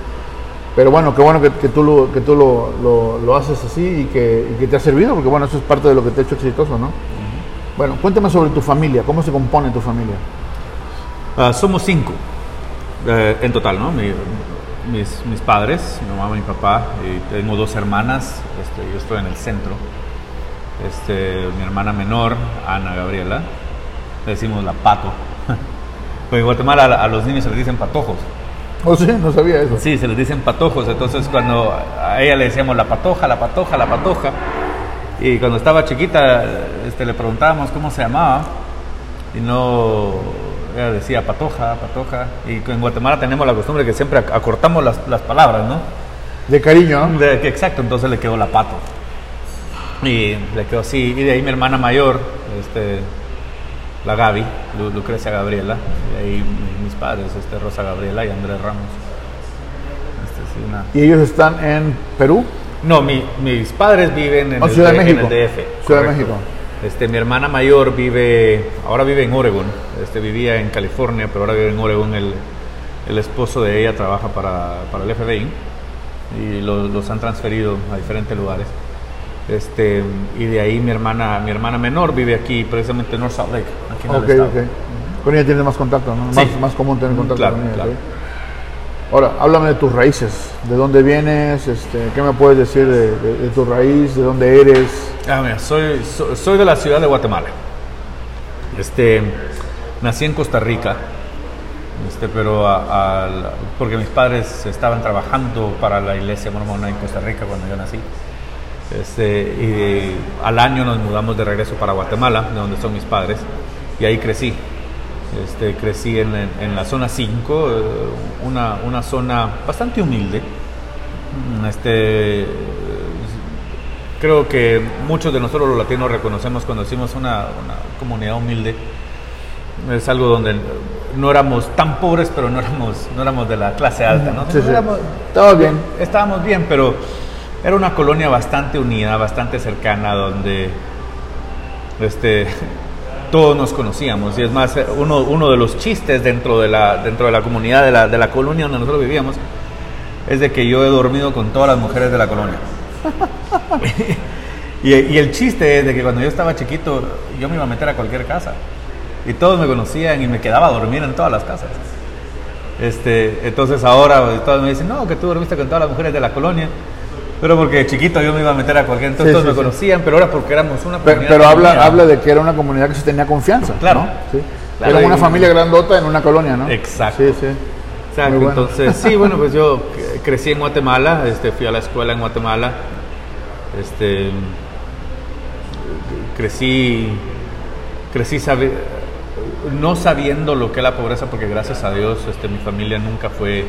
Pero bueno, qué bueno que, que tú, lo, que tú lo, lo, lo haces así y que, y que te ha servido, porque bueno, eso es parte de lo que te ha hecho exitoso, ¿no? Bueno, cuéntame sobre tu familia, ¿cómo se compone tu familia? Ah, somos cinco eh, en total, ¿no? Mi- mis, mis padres, mi mamá, mi papá, y tengo dos hermanas, este, yo estoy en el centro. Este, mi hermana menor, Ana Gabriela, le decimos la pato. <laughs> Pues en Guatemala a, a los niños se les dicen patojos. Oh, sí, no sabía eso. Sí, se les dicen patojos. Entonces, cuando a ella le decíamos la patoja, la patoja, la patoja, y cuando estaba chiquita, este, le preguntábamos cómo se llamaba, y no. Decía patoja, patoja. Y en Guatemala tenemos la costumbre que siempre ac- acortamos las, las palabras, ¿no? De cariño. De- exacto, entonces le quedó la pato. Y le quedó así. Y de ahí mi hermana mayor, este, la Gaby, Lu- Lucrecia Gabriela. Y ahí mi- mis padres, este, Rosa Gabriela y Andrés Ramos. Este, sí, una- Y ellos están en Perú. No, mi- mis padres viven en, Oh, el, Ciudad de en México. el DF. Ciudad de. México. Este, mi hermana mayor vive, ahora vive en Oregon. Este, vivía en California, pero ahora vive en Oregon. El, el esposo de ella trabaja para, para el FBI y lo- los han transferido a diferentes lugares. Este, y de ahí mi hermana, mi hermana menor vive aquí, precisamente en North Salt Lake, aquí en el Ok, estado. ok. Con ella tienes más contacto, ¿no? Sí. Más, más común tener contacto Claro, con ella. claro. Ahora, háblame de tus raíces. ¿De dónde vienes? Este, ¿Qué me puedes decir de, tu raíz? ¿De dónde eres? Ah, mira, soy, so- soy de la ciudad de Guatemala. Este, nací en Costa Rica, este, pero porque mis padres estaban trabajando para la iglesia mormona en Costa Rica cuando yo nací. Este, y al año nos mudamos de regreso para Guatemala, de donde son mis padres, y ahí crecí. Este, crecí en, en- en la zona 5, eh, una, una zona bastante humilde. Mm, Este, creo que muchos de nosotros los latinos reconocemos cuando decimos una, una comunidad humilde. Es algo donde no éramos tan pobres, pero no éramos, no éramos de la clase alta, ¿no? Sí, sí. Éramos- Estaba bien. estábamos bien, pero era una colonia bastante unida, bastante cercana, donde este, todos nos conocíamos. Y es más, uno, uno de los chistes dentro de la, dentro de la comunidad, de la, de la colonia donde nosotros vivíamos, es de que yo he dormido con todas las mujeres de la colonia. <laughs> y, y el chiste es de que cuando yo estaba chiquito, yo me iba a meter a cualquier casa. Y todos me conocían y me quedaba a dormir en todas las casas. Este, entonces ahora todos me dicen, no, que tú dormiste con todas las mujeres de la colonia. Pero porque de chiquito yo me iba a meter a cualquier, entonces Sí, todos sí, me conocían, pero ahora porque éramos una Pero, comunidad pero habla, habla de que era una comunidad que se tenía confianza. Claro. ¿no? Sí. Claro, era una y- familia grandota en una colonia, ¿no? Exacto. Sí, sí. Exacto, bueno. entonces sí, bueno, pues yo <laughs> cre- crecí en Guatemala, este, fui a la escuela en Guatemala, este, crecí, crecí sabi- no sabiendo lo que es la pobreza, porque gracias a Dios este, mi familia nunca fue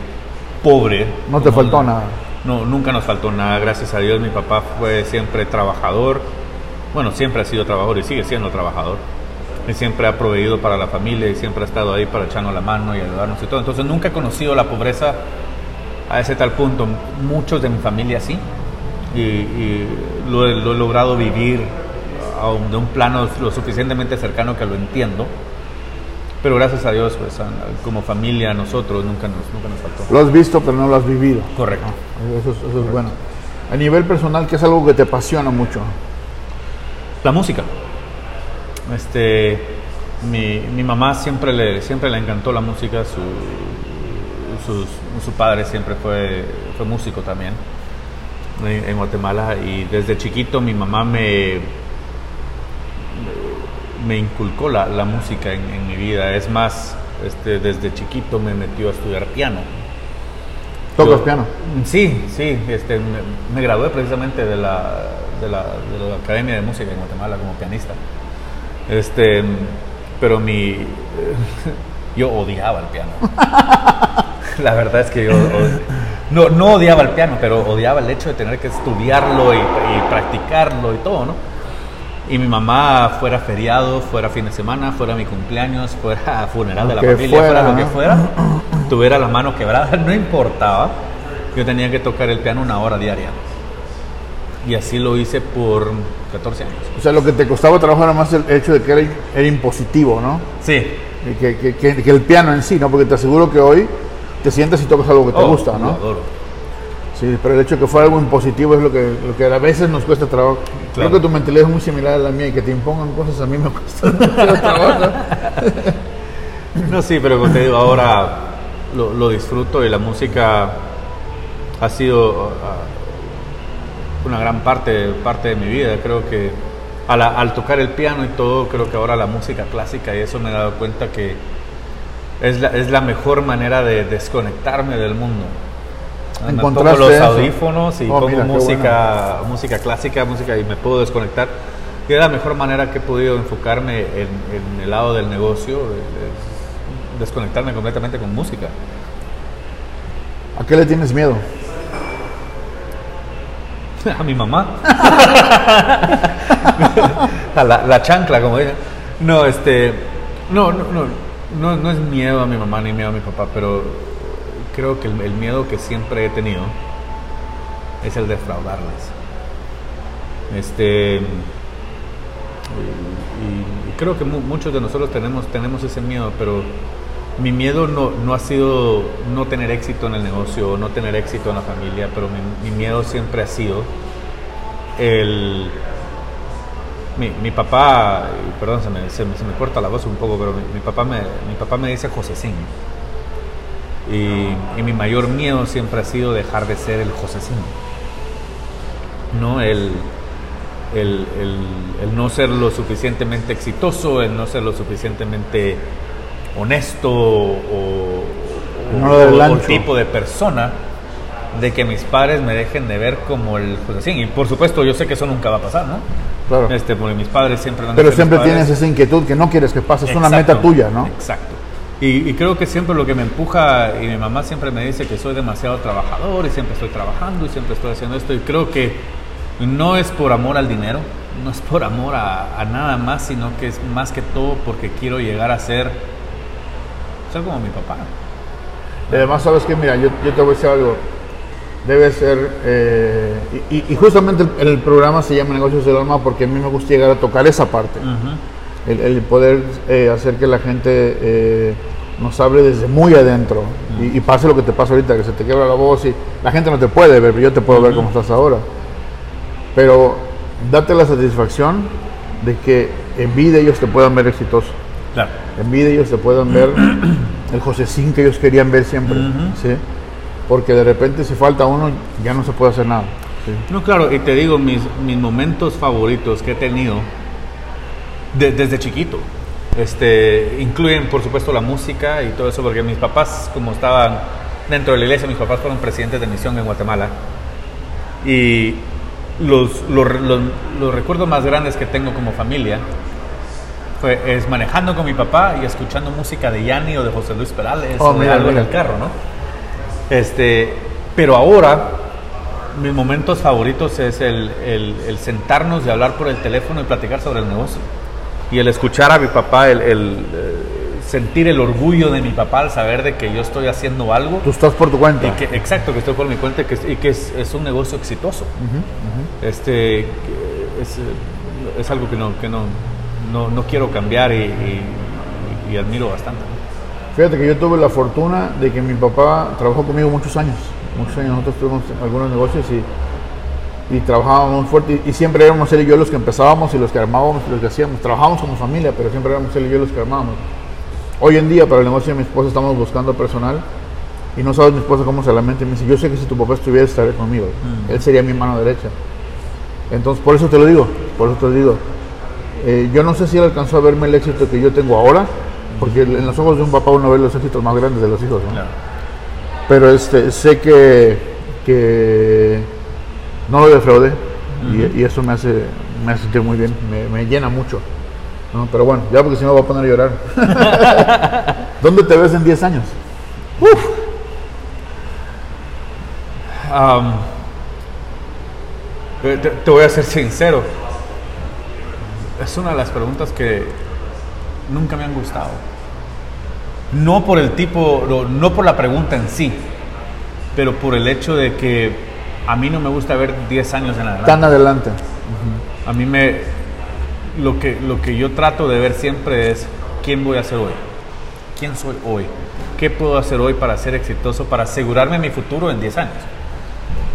pobre. No te faltó nada. No, nunca nos faltó nada, gracias a Dios. Mi papá fue siempre trabajador, bueno, siempre ha sido trabajador y sigue siendo trabajador. Y siempre ha proveído para la familia y siempre ha estado ahí para echarnos la mano y ayudarnos y todo. Entonces nunca he conocido la pobreza a ese tal punto. Muchos de mi familia sí, y, y lo, lo he logrado vivir a de un plano lo suficientemente cercano que lo entiendo. Pero gracias a Dios, pues, como familia, a nosotros nunca nos, nunca nos faltó. Lo has visto, pero no lo has vivido. Correcto. Eso es, eso es bueno. A nivel personal, ¿qué es algo que te apasiona mucho? La música. Este, mi, mi mamá siempre le, siempre le encantó la música, su, sus- su padre siempre fue, fue músico también en, en Guatemala y desde chiquito mi mamá me, me inculcó la, la música en, en mi vida. Es más, este, desde chiquito me metió a estudiar piano. ¿Tocas Yo- piano? Sí, sí, este, me, me gradué precisamente de la, de, la, de la Academia de Música en Guatemala como pianista. Este, pero mi, <laughs> yo odiaba el piano. <laughs> La verdad es que yo no, no odiaba el piano, pero odiaba el hecho de tener que estudiarlo y, y practicarlo y todo, ¿no? Y mi mamá, fuera feriado, fuera fin de semana, fuera mi cumpleaños, fuera <laughs> funeral de la familia, fuera, fuera, lo que fuera, tuviera la mano quebrada, <laughs> no importaba. Yo tenía que tocar el piano una hora diaria. Y así lo hice por 14 años. O sea, lo que te costaba trabajo era más el hecho de que era, era impositivo, ¿no? Sí. Que, que- que- que el piano en sí, ¿no? Porque te aseguro que hoy te sientas y tocas algo que te Oh, gusta, Lo ¿no? adoro. Sí, pero el hecho de que fuera algo impositivo es lo que, lo que a veces nos cuesta trabajo. Claro. Creo que tu mentalidad es muy similar a la mía y que te impongan cosas a mí me <laughs> cuesta trabajo. No, sí, pero como te digo, ahora lo, lo disfruto y la música ha sido ah, una gran parte, parte de mi vida. Creo que al, al tocar el piano y todo, creo que ahora la música clásica y eso me he dado cuenta que es la, es la mejor manera de desconectarme del mundo. Me pongo ¿Encontraste los eso? audífonos y Oh, pongo mira, música, música clásica, música y me puedo desconectar. Y es la mejor manera que he podido enfocarme en, en el lado del negocio, es desconectarme completamente con música. ¿A qué le tienes miedo? <laughs> A mi mamá. <laughs> a la, la chancla, como dicen. No, este. No, no, no, no, no es miedo a mi mamá ni miedo a mi papá, pero creo que el, el miedo que siempre he tenido es el de defraudarles. Este. Y, creo que mu- muchos de nosotros tenemos, tenemos ese miedo, pero mi miedo no, no ha sido no tener éxito en el negocio, no tener éxito en la familia, pero mi, mi miedo siempre ha sido el... Mi, mi papá, perdón, se me, se, me, se me corta la voz un poco, pero mi, papá, me, mi papá me dice Josecín. Y, y mi mayor miedo siempre ha sido dejar de ser el Josecín. No el, el, el, el no ser lo suficientemente exitoso, el no ser lo suficientemente honesto o, o- No tipo de persona de que mis padres me dejen de ver como el Josecín. Y por supuesto, yo sé que eso nunca va a pasar, ¿no? Claro. Este, porque mis padres siempre Pero siempre tienes esa inquietud que no quieres que pase, es una meta tuya, ¿no? Exacto. Y, y creo que siempre lo que me empuja, y mi mamá siempre me dice que soy demasiado trabajador y siempre estoy trabajando y siempre estoy haciendo esto, y creo que no es por amor al dinero, no es por amor a, a nada más, sino que es más que todo porque quiero llegar a ser, ser como mi papá. Y además, sabes que, mira, yo, yo te voy a decir algo. Debe ser, eh, y, y- justamente el, el programa se llama Negocios del Alma porque a mí me gusta llegar a tocar esa parte. El, el poder eh, hacer que la gente eh, nos hable desde muy adentro y, y pase lo que te pasa ahorita, que se te quiebra la voz y la gente no te puede ver, pero yo te puedo ver como estás ahora. Pero date la satisfacción de que en vida ellos te puedan ver exitoso, Claro. en vida ellos te puedan ver <clears throat> el Josecín que ellos querían ver siempre, ¿sí? Porque de repente si falta uno ya no se puede hacer nada. ¿sí? No, claro, y te digo, mis, mis momentos favoritos que he tenido de- desde chiquito, este, incluyen por supuesto la música y todo eso, porque mis papás, como estaban dentro de la iglesia, mis papás fueron presidentes de misión en Guatemala. Y los, los, los- los recuerdos más grandes que tengo como familia fue, es manejando con mi papá y escuchando música de Yanni o de José Luis Perales Oh, o de mira, algo mira. en el carro, ¿no? Este, pero ahora mis momentos favoritos es el, el- el sentarnos y hablar por el teléfono y platicar sobre el negocio. Y el escuchar a mi papá, el, el, eh, sentir el orgullo de mi papá al saber de que yo estoy haciendo algo. Tú estás por tu cuenta. Y que, exacto, que estoy por mi cuenta y que, y que es, es, un negocio exitoso. Este, es, es, algo que no, que no, no, no quiero cambiar y, y, y, admiro bastante. Fíjate que yo tuve la fortuna de que mi papá trabajó conmigo muchos años. Muchos años nosotros tuvimos algunos negocios y, y trabajábamos fuerte. Y, y, siempre éramos él y yo los que empezábamos y los que armábamos y los que hacíamos. Trabajábamos como familia, pero siempre éramos él y yo los que armábamos. Hoy en día, para el negocio de mi esposa, estamos buscando personal. Y no sabes mi esposa cómo se lamenta y me dice, yo sé que si tu papá estuviera, estaría conmigo. Mm. Él sería mi mano derecha. Entonces, por eso te lo digo, por eso te digo. Eh, yo no sé si él alcanzó a verme el éxito que yo tengo ahora, porque en los ojos de un papá uno ve los éxitos más grandes de los hijos. Pero este, sé que, que no lo defraudé uh -huh. y, y, eso me hace, me hace sentir muy bien, me, me llena mucho. ¿no? Pero bueno, ya porque si no va a poner a llorar. <laughs> ¿Dónde te ves en 10 años? Uf. Um, te, te, voy a ser sincero. Es una de las preguntas que nunca me han gustado. No por el tipo, no por la pregunta en sí, pero por el hecho de que a mí no me gusta ver 10 años en adelante. Tan adelante. Uh -huh. A mí me, lo que, lo que yo trato de ver siempre es quién voy a ser hoy, quién soy hoy, qué puedo hacer hoy para ser exitoso, para asegurarme mi futuro en 10 años.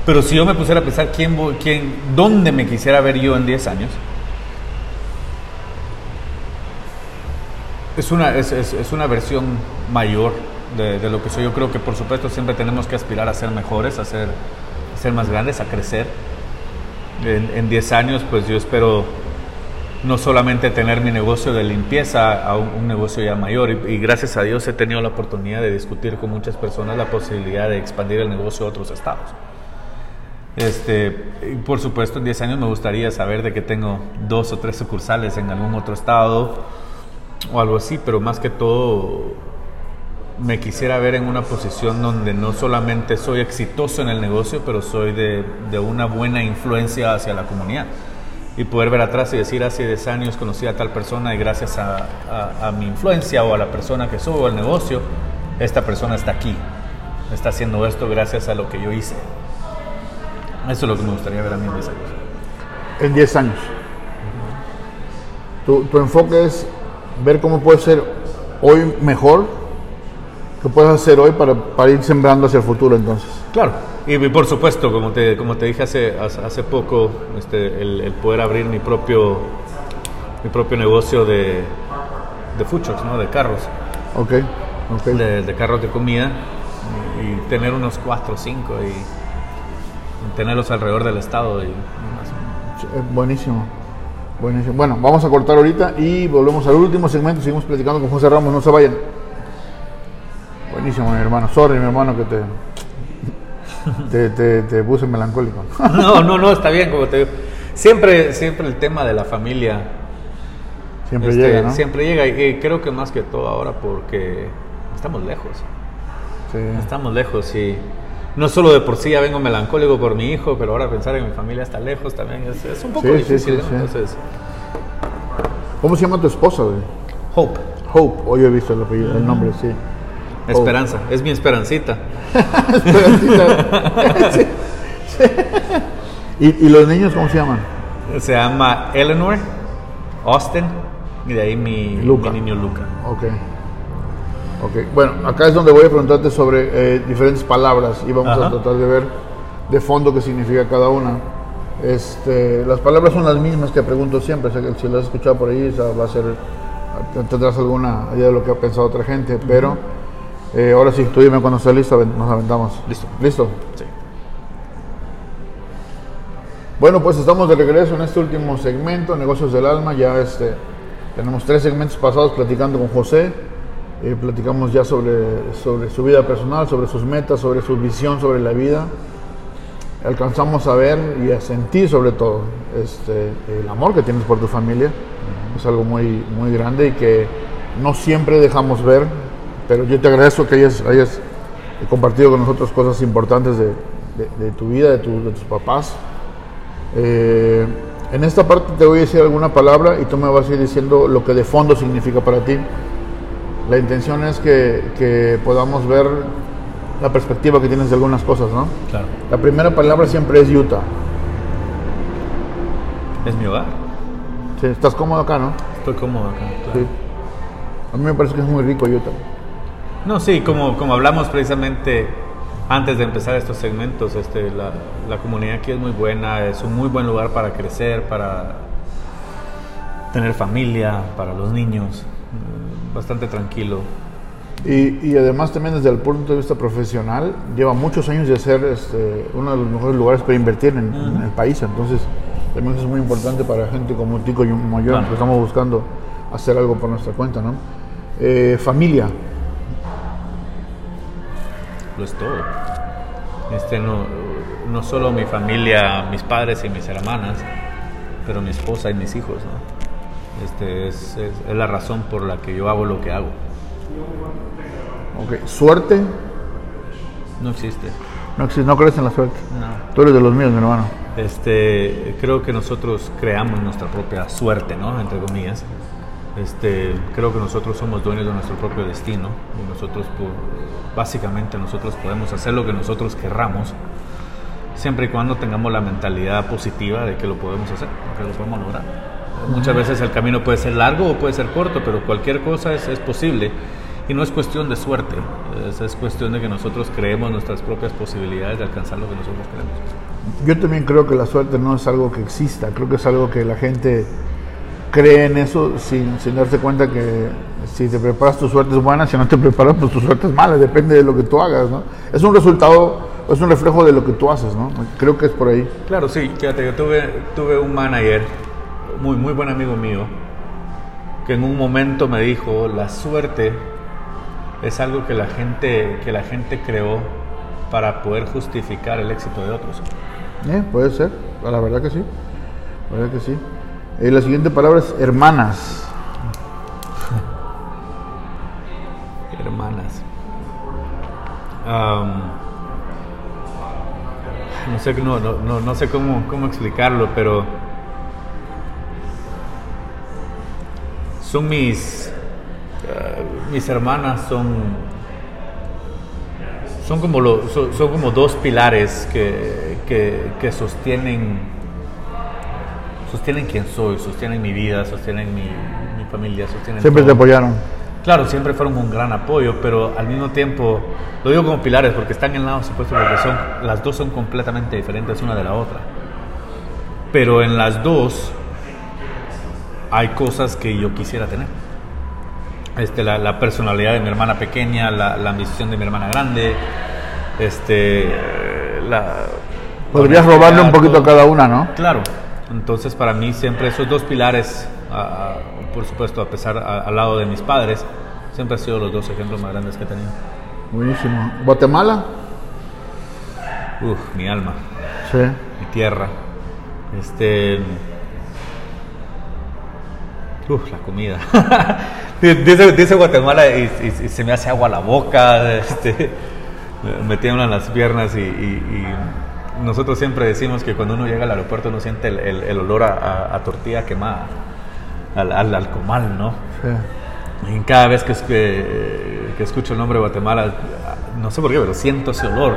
Pero si yo me pusiera a pensar quién, quién, dónde me quisiera ver yo en 10 años, es una, es, es, es una versión mayor de, de, lo que soy. Yo creo que por supuesto siempre tenemos que aspirar a ser mejores, a ser, ser más grandes, a crecer. En, en 10 años pues yo espero no solamente tener mi negocio de limpieza a un, negocio ya mayor y, y, gracias a Dios he tenido la oportunidad de discutir con muchas personas la posibilidad de expandir el negocio a otros estados. Este, por supuesto, en 10 años me gustaría saber de que tengo dos o tres sucursales en algún otro estado o algo así, pero más que todo me quisiera ver en una posición donde no solamente soy exitoso en el negocio, pero soy de, de una buena influencia hacia la comunidad y poder ver atrás y decir hace 10 años conocí a tal persona y gracias a, mi influencia o a la persona que soy o al negocio, esta persona está aquí, está haciendo esto gracias a lo que yo hice. Eso es lo que me gustaría ver a mí en 10 años. En 10 años. Tu, enfoque es ver cómo puede ser hoy mejor, qué puedes hacer hoy para, para ir sembrando hacia el futuro entonces. Claro, y por supuesto, como te, como te dije hace, hace poco, este, el, el, poder abrir mi propio, mi propio negocio de, de food trucks, ¿no? de carros. Ok, okay. De, de, carros de comida y tener unos 4 o 5 y tenerlos alrededor del estado. Y, buenísimo. Buenísimo. Bueno, vamos a cortar ahorita y volvemos al último segmento. Seguimos platicando con José Ramos. No se vayan. Buenísimo, mi hermano. Sorry, mi hermano, que te, te, te, te, puse melancólico. <laughs> No, no, no, está bien, como te digo. Siempre, siempre el tema de la familia. Siempre este, llega, ¿no? Siempre llega y creo que más que todo ahora porque estamos lejos. Sí. Estamos lejos y no solo de por sí ya vengo melancólico por mi hijo, pero ahora pensar en mi familia está lejos también es, es un poco Sí, difícil. sí, ¿no? Entonces, ¿Cómo se llama tu esposa, güey? Hope, Hope. Hoy he visto el, apellido, el nombre, sí. Esperanza, es mi esperancita. <laughs> Esperancita. <laughs> Sí, sí. ¿Y, ¿Y los niños cómo se llaman? Se llama Eleanor, Austin y de ahí mi, Luca. mi niño Luca. Ok. Ok. Bueno, acá es donde voy a preguntarte sobre eh, diferentes palabras y vamos Ajá. a tratar de ver de fondo qué significa cada una. Este, las palabras son las mismas que pregunto siempre. O sea, que si las has escuchado por ahí, o sea, va a ser, tendrás alguna idea de lo que ha pensado otra gente. Pero eh, ahora sí, tú dime cuando listo, aven- nos aventamos. Listo. ¿Listo? Sí. Bueno, pues estamos de regreso en este último segmento, Negocios del Alma. Ya este, tenemos tres segmentos pasados platicando con José. Eh, platicamos ya sobre, sobre su vida personal, sobre sus metas, sobre su visión sobre la vida. Alcanzamos a ver y a sentir sobre todo este, el amor que tienes por tu familia. Es algo muy, muy grande y que no siempre dejamos ver, pero yo te agradezco que hayas, hayas compartido con nosotros cosas importantes de, de, de tu vida, de, tu, de tus papás. Eh, en esta parte te voy a decir alguna palabra y tú me vas a ir diciendo lo que de fondo significa para ti. La intención es que, que podamos ver la perspectiva que tienes de algunas cosas, ¿no? Claro. La primera palabra siempre es Utah. Es mi hogar. Sí, estás cómodo acá, ¿no? Estoy cómodo acá. claro. Sí. A mí me parece que es muy rico Utah. No, sí, como, como hablamos precisamente antes de empezar estos segmentos, este, la, la comunidad aquí es muy buena, es un muy buen lugar para crecer, para tener familia, para los niños, mm, bastante tranquilo. Y, y además también desde el punto de vista profesional, lleva muchos años de ser este, uno de los mejores lugares para invertir en, en el país. Entonces, también es muy importante para gente como Tico y como yo, Claro. que estamos buscando hacer algo por nuestra cuenta, ¿no? Eh, familia. Lo es todo. Este, no, no solo mi familia, mis padres y mis hermanas, pero mi esposa y mis hijos. ¿no? Este, es, es- es la razón por la que yo hago lo que hago. Ok. Suerte. No existe. No, existe, no crees en la suerte. No. Tú eres de los míos, mi hermano. Este, creo que nosotros creamos nuestra propia suerte, ¿no? Entre comillas. Este, creo que nosotros somos dueños de nuestro propio destino y nosotros, básicamente, nosotros podemos hacer lo que nosotros querramos, siempre y cuando tengamos la mentalidad positiva de que lo podemos hacer, que lo podemos lograr. Muchas veces el camino puede ser largo o puede ser corto, pero cualquier cosa es, es posible y no es cuestión de suerte, es, es cuestión de que nosotros creemos nuestras propias posibilidades de alcanzar lo que nosotros queremos. Yo también creo que la suerte no es algo que exista, creo que es algo que la gente cree en eso sin, sin darse cuenta que si te preparas tu suerte es buena, si no te preparas pues tu suerte es mala, depende de lo que tú hagas, ¿no? Es un resultado, es un reflejo de lo que tú haces, ¿no? Creo que es por ahí. Claro, sí, fíjate, yo tuve, tuve un manager, muy, muy buen amigo mío, que en un momento me dijo, la suerte es algo que la gente, que la gente creó para poder justificar el éxito de otros. Eh, Puede ser, la verdad que sí, la verdad que sí. Eh, la siguiente palabra es hermanas. Hermanas. No sé, no, no, no, sé cómo, cómo explicarlo, pero son mis, eh, mis hermanas son son como, lo- son, son como dos pilares que, que, que sostienen sostienen quién soy, sostienen mi vida, sostienen mi, mi familia, sostienen Siempre te apoyaron. Claro, siempre fueron un gran apoyo, pero al mismo tiempo, lo digo como pilares porque están en lados opuestos porque son, las dos son completamente diferentes una de la otra. Pero en las dos hay cosas que yo quisiera tener. Este, la, la personalidad de mi hermana pequeña, la, la ambición de mi hermana grande, este, la... Podrías robarle un poquito a cada una, ¿no? Claro, entonces para mí siempre esos dos pilares, a- a- por supuesto, a pesar a- al lado de mis padres, siempre han sido los dos ejemplos más grandes que he tenido. Buenísimo. Guatemala. Uf, mi alma, Sí. mi tierra, este, uf, la comida. <laughs> dice, dice Guatemala y, y- y se me hace agua la boca, <laughs> este, me tiemblan las piernas y nosotros siempre decimos que cuando uno llega al aeropuerto uno siente el, el- el olor a, a- a tortilla quemada, al, al, al comal, ¿no? Sí. Y cada vez que, es- que, que escucho el nombre de Guatemala, no sé por qué, pero siento ese olor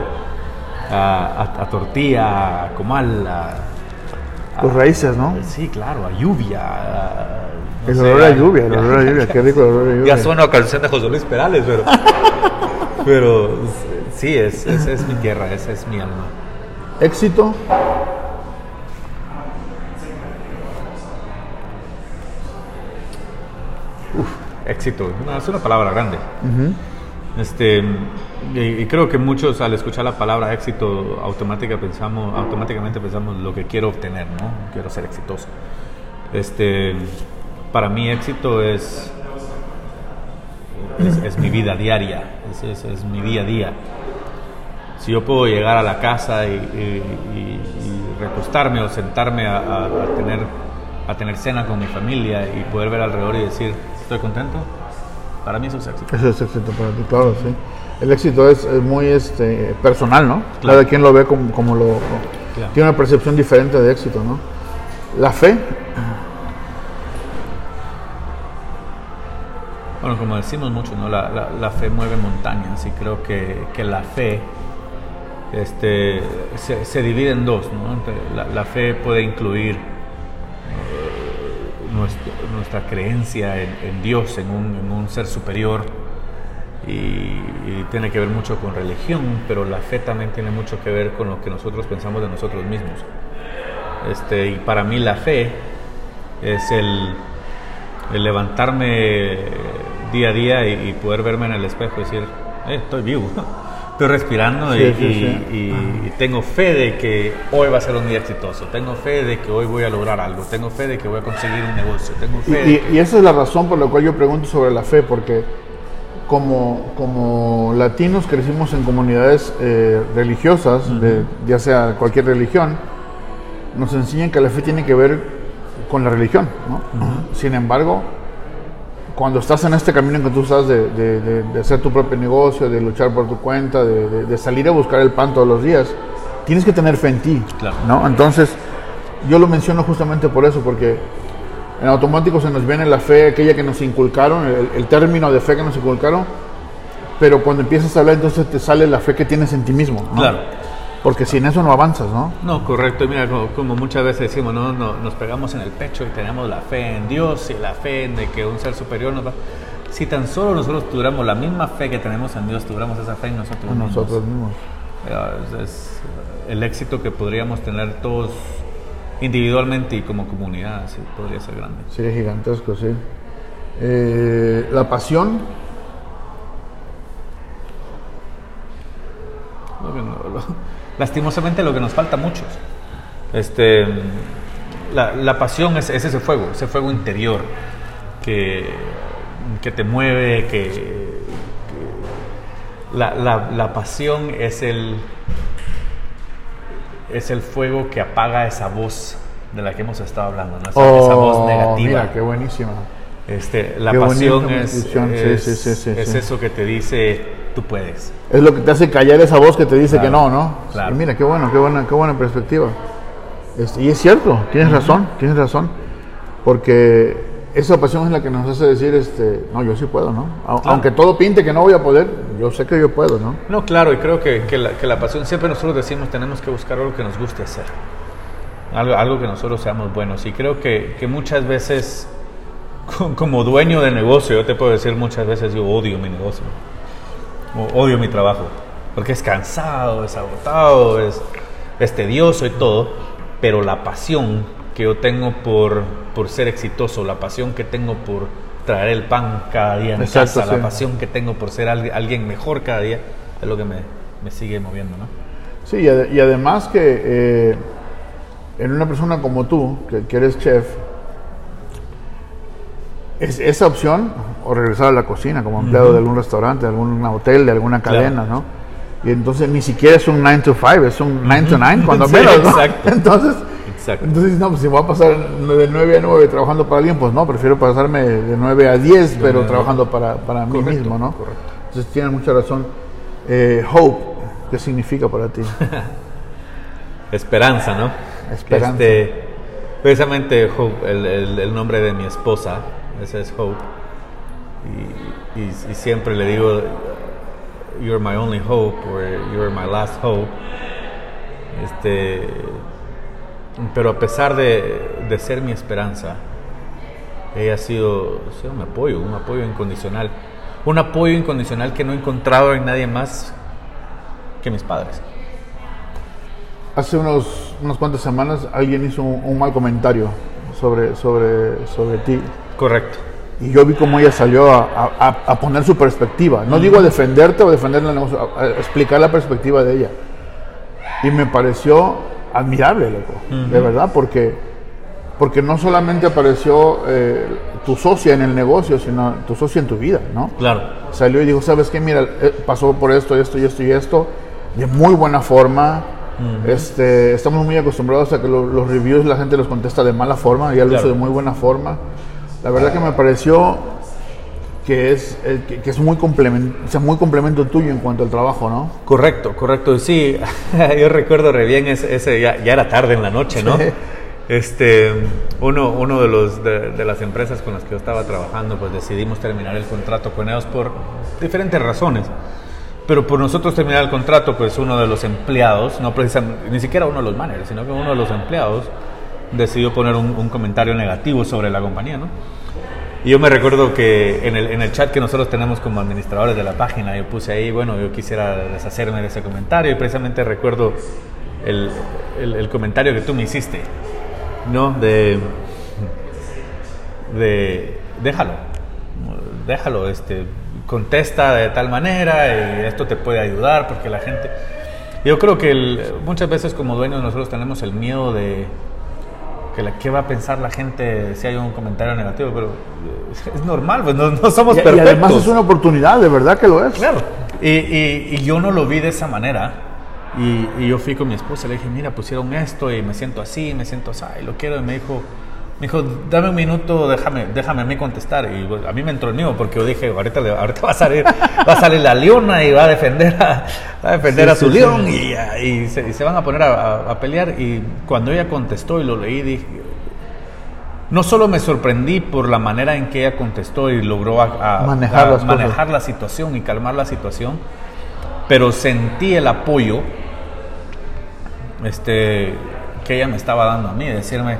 a, a- tortilla, a comal, a, Tus raíces, ¿no? Sí, claro, a lluvia. no El sé, olor a a- lluvia, el olor a lluvia, qué rico el olor a lluvia. Ya suena a canción de José Luis Perales, pero. <laughs> pero sí, es, es, es mi tierra, esa es mi alma. Éxito. Éxito, no, es una palabra grande. Este, y, y creo que muchos al escuchar la palabra éxito automática pensamos, automáticamente pensamos lo que quiero obtener, ¿no? Quiero ser exitoso. Este, para mí éxito es, es, es mi vida diaria, es, es- es mi día a día. Si yo puedo llegar a la casa y, y- y- y recostarme o sentarme a, a- a tener, a tener cena con mi familia y poder ver alrededor y decir, estoy contento, para mí eso es éxito. Eso es éxito para ti, claro, sí. El éxito es, es muy este, personal, ¿no? Claro. Cada quien lo ve como, como lo... Claro. Tiene una percepción diferente de éxito, ¿no? La fe. Bueno, como decimos mucho, ¿no? la, la, la fe mueve montañas y creo que, que la fe este, se, se, divide en dos. ¿no? La, fe puede incluir eh, nuestra creencia en, Dios, en un, ser superior, y, tiene que ver mucho con religión, pero la fe también tiene mucho que ver con lo que nosotros pensamos de nosotros mismos. Este, y para mí la fe es el, el levantarme día a día y, y, poder verme en el espejo y decir, eh, estoy vivo, estoy respirando sí, y, sí, sí. y, tengo fe de que hoy va a ser un día exitoso, tengo fe de que hoy voy a lograr algo, tengo fe de que voy a conseguir un negocio, tengo fe y, que... esa es la razón por la cual yo pregunto sobre la fe, porque como, como latinos crecimos en comunidades eh, religiosas, uh -huh. de, ya sea cualquier religión, nos enseñan que la fe tiene que ver con la religión. ¿no? Uh -huh. Sin embargo, cuando estás en este camino en que tú estás de, de, de, de hacer tu propio negocio, de luchar por tu cuenta, de, salir a buscar el pan todos los días, tienes que tener fe en ti. Claro. ¿no? Entonces, yo lo menciono justamente por eso, porque en automático se nos viene la fe, aquella que nos inculcaron, el, el, término de fe que nos inculcaron, pero cuando empiezas a hablar entonces te sale la fe que tienes en ti mismo. ¿no? Claro. Porque sin eso no avanzas, ¿no? No, correcto. Y mira, como, como, muchas veces decimos, ¿no? No, nos pegamos en el pecho y tenemos la fe en Dios y la fe en de que un ser superior nos va... Si tan solo nosotros tuviéramos la misma fe que tenemos en Dios, tuviéramos esa fe en nosotros en mismos. Nosotros mismos. Es, es el éxito que podríamos tener todos individualmente y como comunidad, sí, podría ser grande. Sería gigantesco, sí. Eh, la pasión. Que no, lo, <laughs> lastimosamente lo que nos falta a muchos. Este, la, la pasión es, es, ese fuego, ese fuego interior que, que te mueve, que, que la, la, la, pasión es el, es el fuego que apaga esa voz de la que hemos estado hablando, ¿no? esa, oh, esa, voz negativa. Mira, qué buenísima. Este, la qué pasión es, es, sí, sí, sí, es eso que te dice tú puedes. Es lo que te hace callar esa voz que te dice claro, que no, ¿no? Claro. Y mira, qué bueno, qué buena, qué buena perspectiva. Este, y es cierto, tienes razón, tienes razón. Porque esa pasión es la que nos hace decir, este, no, yo sí puedo, ¿no? Claro. Aunque todo pinte que no voy a poder, yo sé que yo puedo, ¿no? No, claro, y creo que, que, la, que la pasión, siempre nosotros decimos, tenemos que buscar algo que nos guste hacer. Algo, algo que nosotros seamos buenos. Y creo que, que muchas veces, <laughs> como dueño de negocio, yo te puedo decir muchas veces, yo odio mi negocio odio mi trabajo, porque es cansado, es agotado, es, es tedioso y todo, pero la pasión que yo tengo por, por ser exitoso, la pasión que tengo por traer el pan cada día en Exacto, casa, sí. la pasión que tengo por ser alguien mejor cada día, es lo que me, me sigue moviendo, ¿no? Sí, y, ad y además que eh, en una persona como tú, que, que eres chef, es, esa opción o regresar a la cocina como empleado uh -huh. de algún restaurante, de algún hotel, de alguna cadena, claro. ¿no? Y entonces ni siquiera es un 9 to 5, es un 9 to 9 cuando <laughs> sí, menos, ¿no? Exacto. <laughs> Entonces, exacto. entonces, no, pues si voy a pasar de 9 a 9 trabajando para alguien, pues no, prefiero pasarme de 9 a 10, de pero trabajando para, para mí correcto, mismo, ¿no? Correcto. Entonces tienes mucha razón. Eh, hope, ¿qué significa para ti? <laughs> Esperanza, ¿no? Esperanza. Este, precisamente Hope, el, el, el nombre de mi esposa, ese es Hope. Y, y, y, siempre le digo, you're my only hope, or you're my last hope. Este, pero a pesar de, de ser mi esperanza, ella ha sido, ha un apoyo, un apoyo incondicional. Un apoyo incondicional que no he encontrado en nadie más que mis padres. Hace unos, unas cuantas semanas alguien hizo un, un mal comentario sobre, sobre, sobre ti. Correcto. Y yo vi cómo ella salió a, a, a poner su perspectiva. No uh -huh. digo a defenderte o defender el negocio, a, explicar la perspectiva de ella. Y me pareció admirable, loco. Uh -huh. De verdad, porque, porque no solamente apareció eh, tu socia en el negocio, sino tu socia en tu vida, ¿no? Claro. Salió y dijo, ¿sabes qué? Mira, eh, pasó por esto, esto y esto y esto, de muy buena forma. Uh -huh. este, estamos muy acostumbrados a que lo, los reviews la gente los contesta de mala forma, y lo claro. hizo de muy buena forma. La verdad que me pareció que es, eh, que, que, es muy, complemento, o sea, muy complemento tuyo en cuanto al trabajo, ¿no? Correcto, correcto. Sí, <laughs> yo recuerdo re bien ese, ese ya, ya, era tarde en la noche, ¿no? Sí. Este, uno, uno de, los, de, de, las empresas con las que yo estaba trabajando, pues decidimos terminar el contrato con ellos por diferentes razones. Pero por nosotros terminar el contrato, pues uno de los empleados, no precisamente, ni siquiera uno de los managers, sino que uno de los empleados decidió poner un, un comentario negativo sobre la compañía, ¿no? Y yo me recuerdo que en el, en el, chat que nosotros tenemos como administradores de la página, yo puse ahí, bueno, yo quisiera deshacerme de ese comentario y precisamente recuerdo el, el, el comentario que tú me hiciste, ¿no? De, de, déjalo, déjalo, este, contesta de tal manera y esto te puede ayudar porque la gente... Yo creo que muchas veces como dueños nosotros tenemos el miedo de que la, qué va a pensar la gente si hay un comentario negativo, pero es normal, pues no, no somos Y, y perfectos. además es una oportunidad, de verdad que lo es. Claro. Y, y, y yo no lo vi de esa manera. Y, y, yo fui con mi esposa, le dije, mira, pusieron esto y me siento así, me siento así, y lo quiero. Y me dijo, me dijo, dame un minuto, déjame, déjame a mí contestar. Y a mí me entró el mío porque yo dije, ahorita, le- ahorita va, a salir, va a salir la leona y va a defender a, va a, defender Sí, a su sí, león sí. Y, y se, y se van a poner a, a- a pelear. Y cuando ella contestó y lo leí, dije, no solo me sorprendí por la manera en que ella contestó y logró Manejar manejar la situación y calmar la situación, pero sentí el apoyo este, que ella me estaba dando a mí, decirme,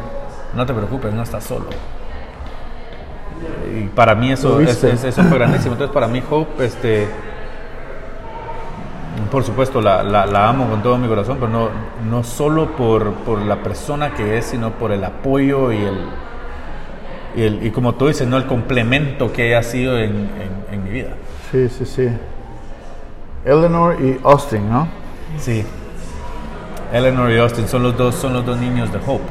no te preocupes, no estás solo. Y para mí eso, es- viste. es- eso fue grandísimo. Entonces para mí Hope, este, por supuesto la, la- la amo con todo mi corazón, pero no, no solo por, por la persona que es, sino por el apoyo y el, y, el- y como tú dices, ¿no? el complemento que ha sido en, en- en mi vida. Sí, sí, sí. Eleanor y Austin, ¿no? Sí. Eleanor y Austin son los dos, son los dos niños de Hope.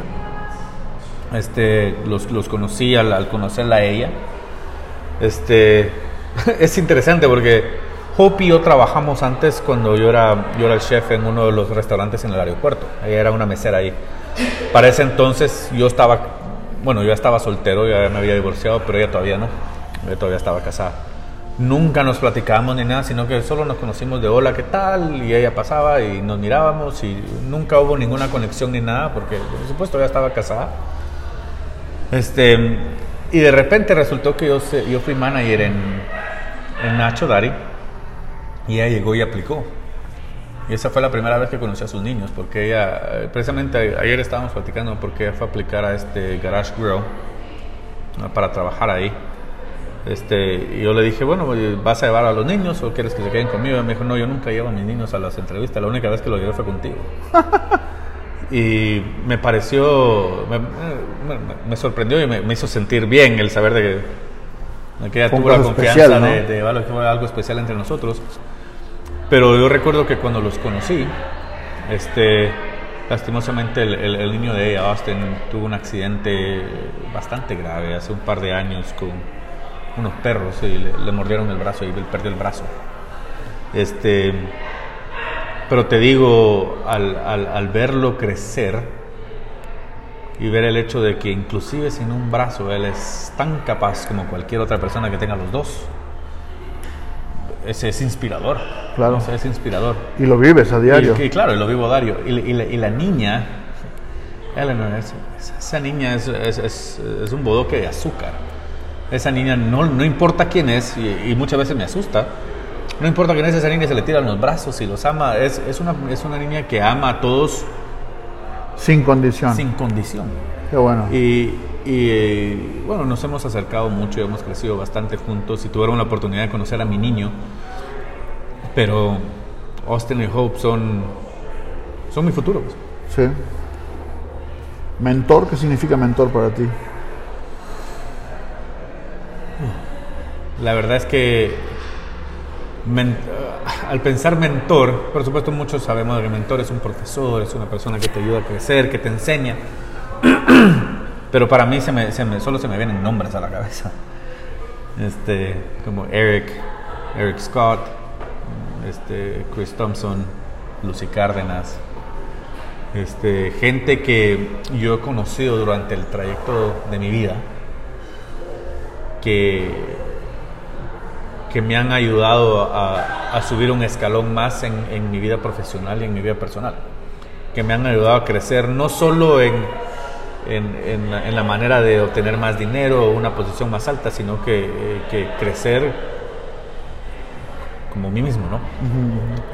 Este, los, los conocí al, al conocerla a ella. Este, <laughs> es interesante porque Hope y yo trabajamos antes cuando yo era, yo era el chef en uno de los restaurantes en el aeropuerto. Ella era una mesera ahí. Para ese entonces yo estaba, bueno, yo estaba soltero, ya me había divorciado, pero ella todavía no. Ella todavía estaba casada. Nunca nos platicábamos ni nada, sino que solo nos conocimos de hola, ¿qué tal? Y ella pasaba y nos mirábamos y nunca hubo ninguna conexión ni nada, porque por supuesto ella estaba casada. Este, y de repente resultó que yo, yo fui manager en, en Nacho Dari y ella llegó y aplicó. Y esa fue la primera vez que conocí a sus niños, porque ella, eh, precisamente ayer estábamos platicando porque ella fue a aplicar a este Garage Grill para trabajar ahí. Este, y yo le dije, bueno, ¿vas a llevar a los niños o quieres que se queden conmigo? Y me dijo, no, yo nunca llevo a mis niños a las entrevistas, la única vez que lo llevé fue contigo. <laughs> y me pareció, me, me- me sorprendió y me, me hizo sentir bien el saber de que, de que ella tuvo la confianza especial, ¿no? de, de algo, que fue algo especial entre nosotros. Pero yo recuerdo que cuando los conocí, este, lastimosamente el, el- el niño de ella, Austin, tuvo un accidente bastante grave hace un par de años con unos perros y le, le mordieron el brazo y él perdió el brazo. Este, pero te digo, al, al- al verlo crecer y ver el hecho de que inclusive sin un brazo él es tan capaz como cualquier otra persona que tenga los dos, ese es inspirador. Claro. Ese es inspirador. Y lo vives a diario. Y, y claro, y lo vivo Dario. Y, la- y la, y la niña, Eleanor, es- es- esa niña es, es- es- un bodoque de azúcar. Esa niña, no, no importa quién es, y, y muchas veces me asusta, no importa quién es, esa niña se le tiran los brazos y los ama. Es, es, una, es una niña que ama a todos Sin condición. sin condición. Qué bueno. Y, y, eh, bueno, nos hemos acercado mucho, hemos crecido bastante juntos y tuvieron la oportunidad de conocer a mi niño. Pero Austin y Hope son, son mi futuro. pues. Sí. Mentor, ¿qué significa mentor para ti? La verdad es que men- al pensar mentor, por supuesto muchos sabemos que mentor es un profesor, es una persona que te ayuda a crecer, que te enseña. <clears throat> Pero para mí solo se me vienen nombres a la cabeza. Este, como Eric, Eric Scott, este, Chris Thompson, Lucy Cárdenas. Este, gente que yo he conocido durante el trayecto de mi vida que, que me han ayudado a, a subir un escalón más en, en mi vida profesional y en mi vida personal. Que me han ayudado a crecer no solo en, en, en, la manera de obtener más dinero o una posición más alta, sino que, que crecer como mí mismo, ¿no?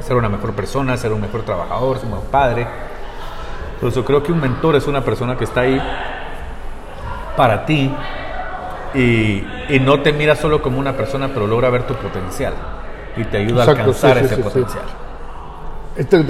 Ser una mejor persona, ser un mejor trabajador, ser un mejor padre. Entonces yo creo que un mentor es una persona que está ahí para ti y, y no te mira solo como una persona, pero logra ver tu potencial y te ayuda a alcanzar ese potencial. Este,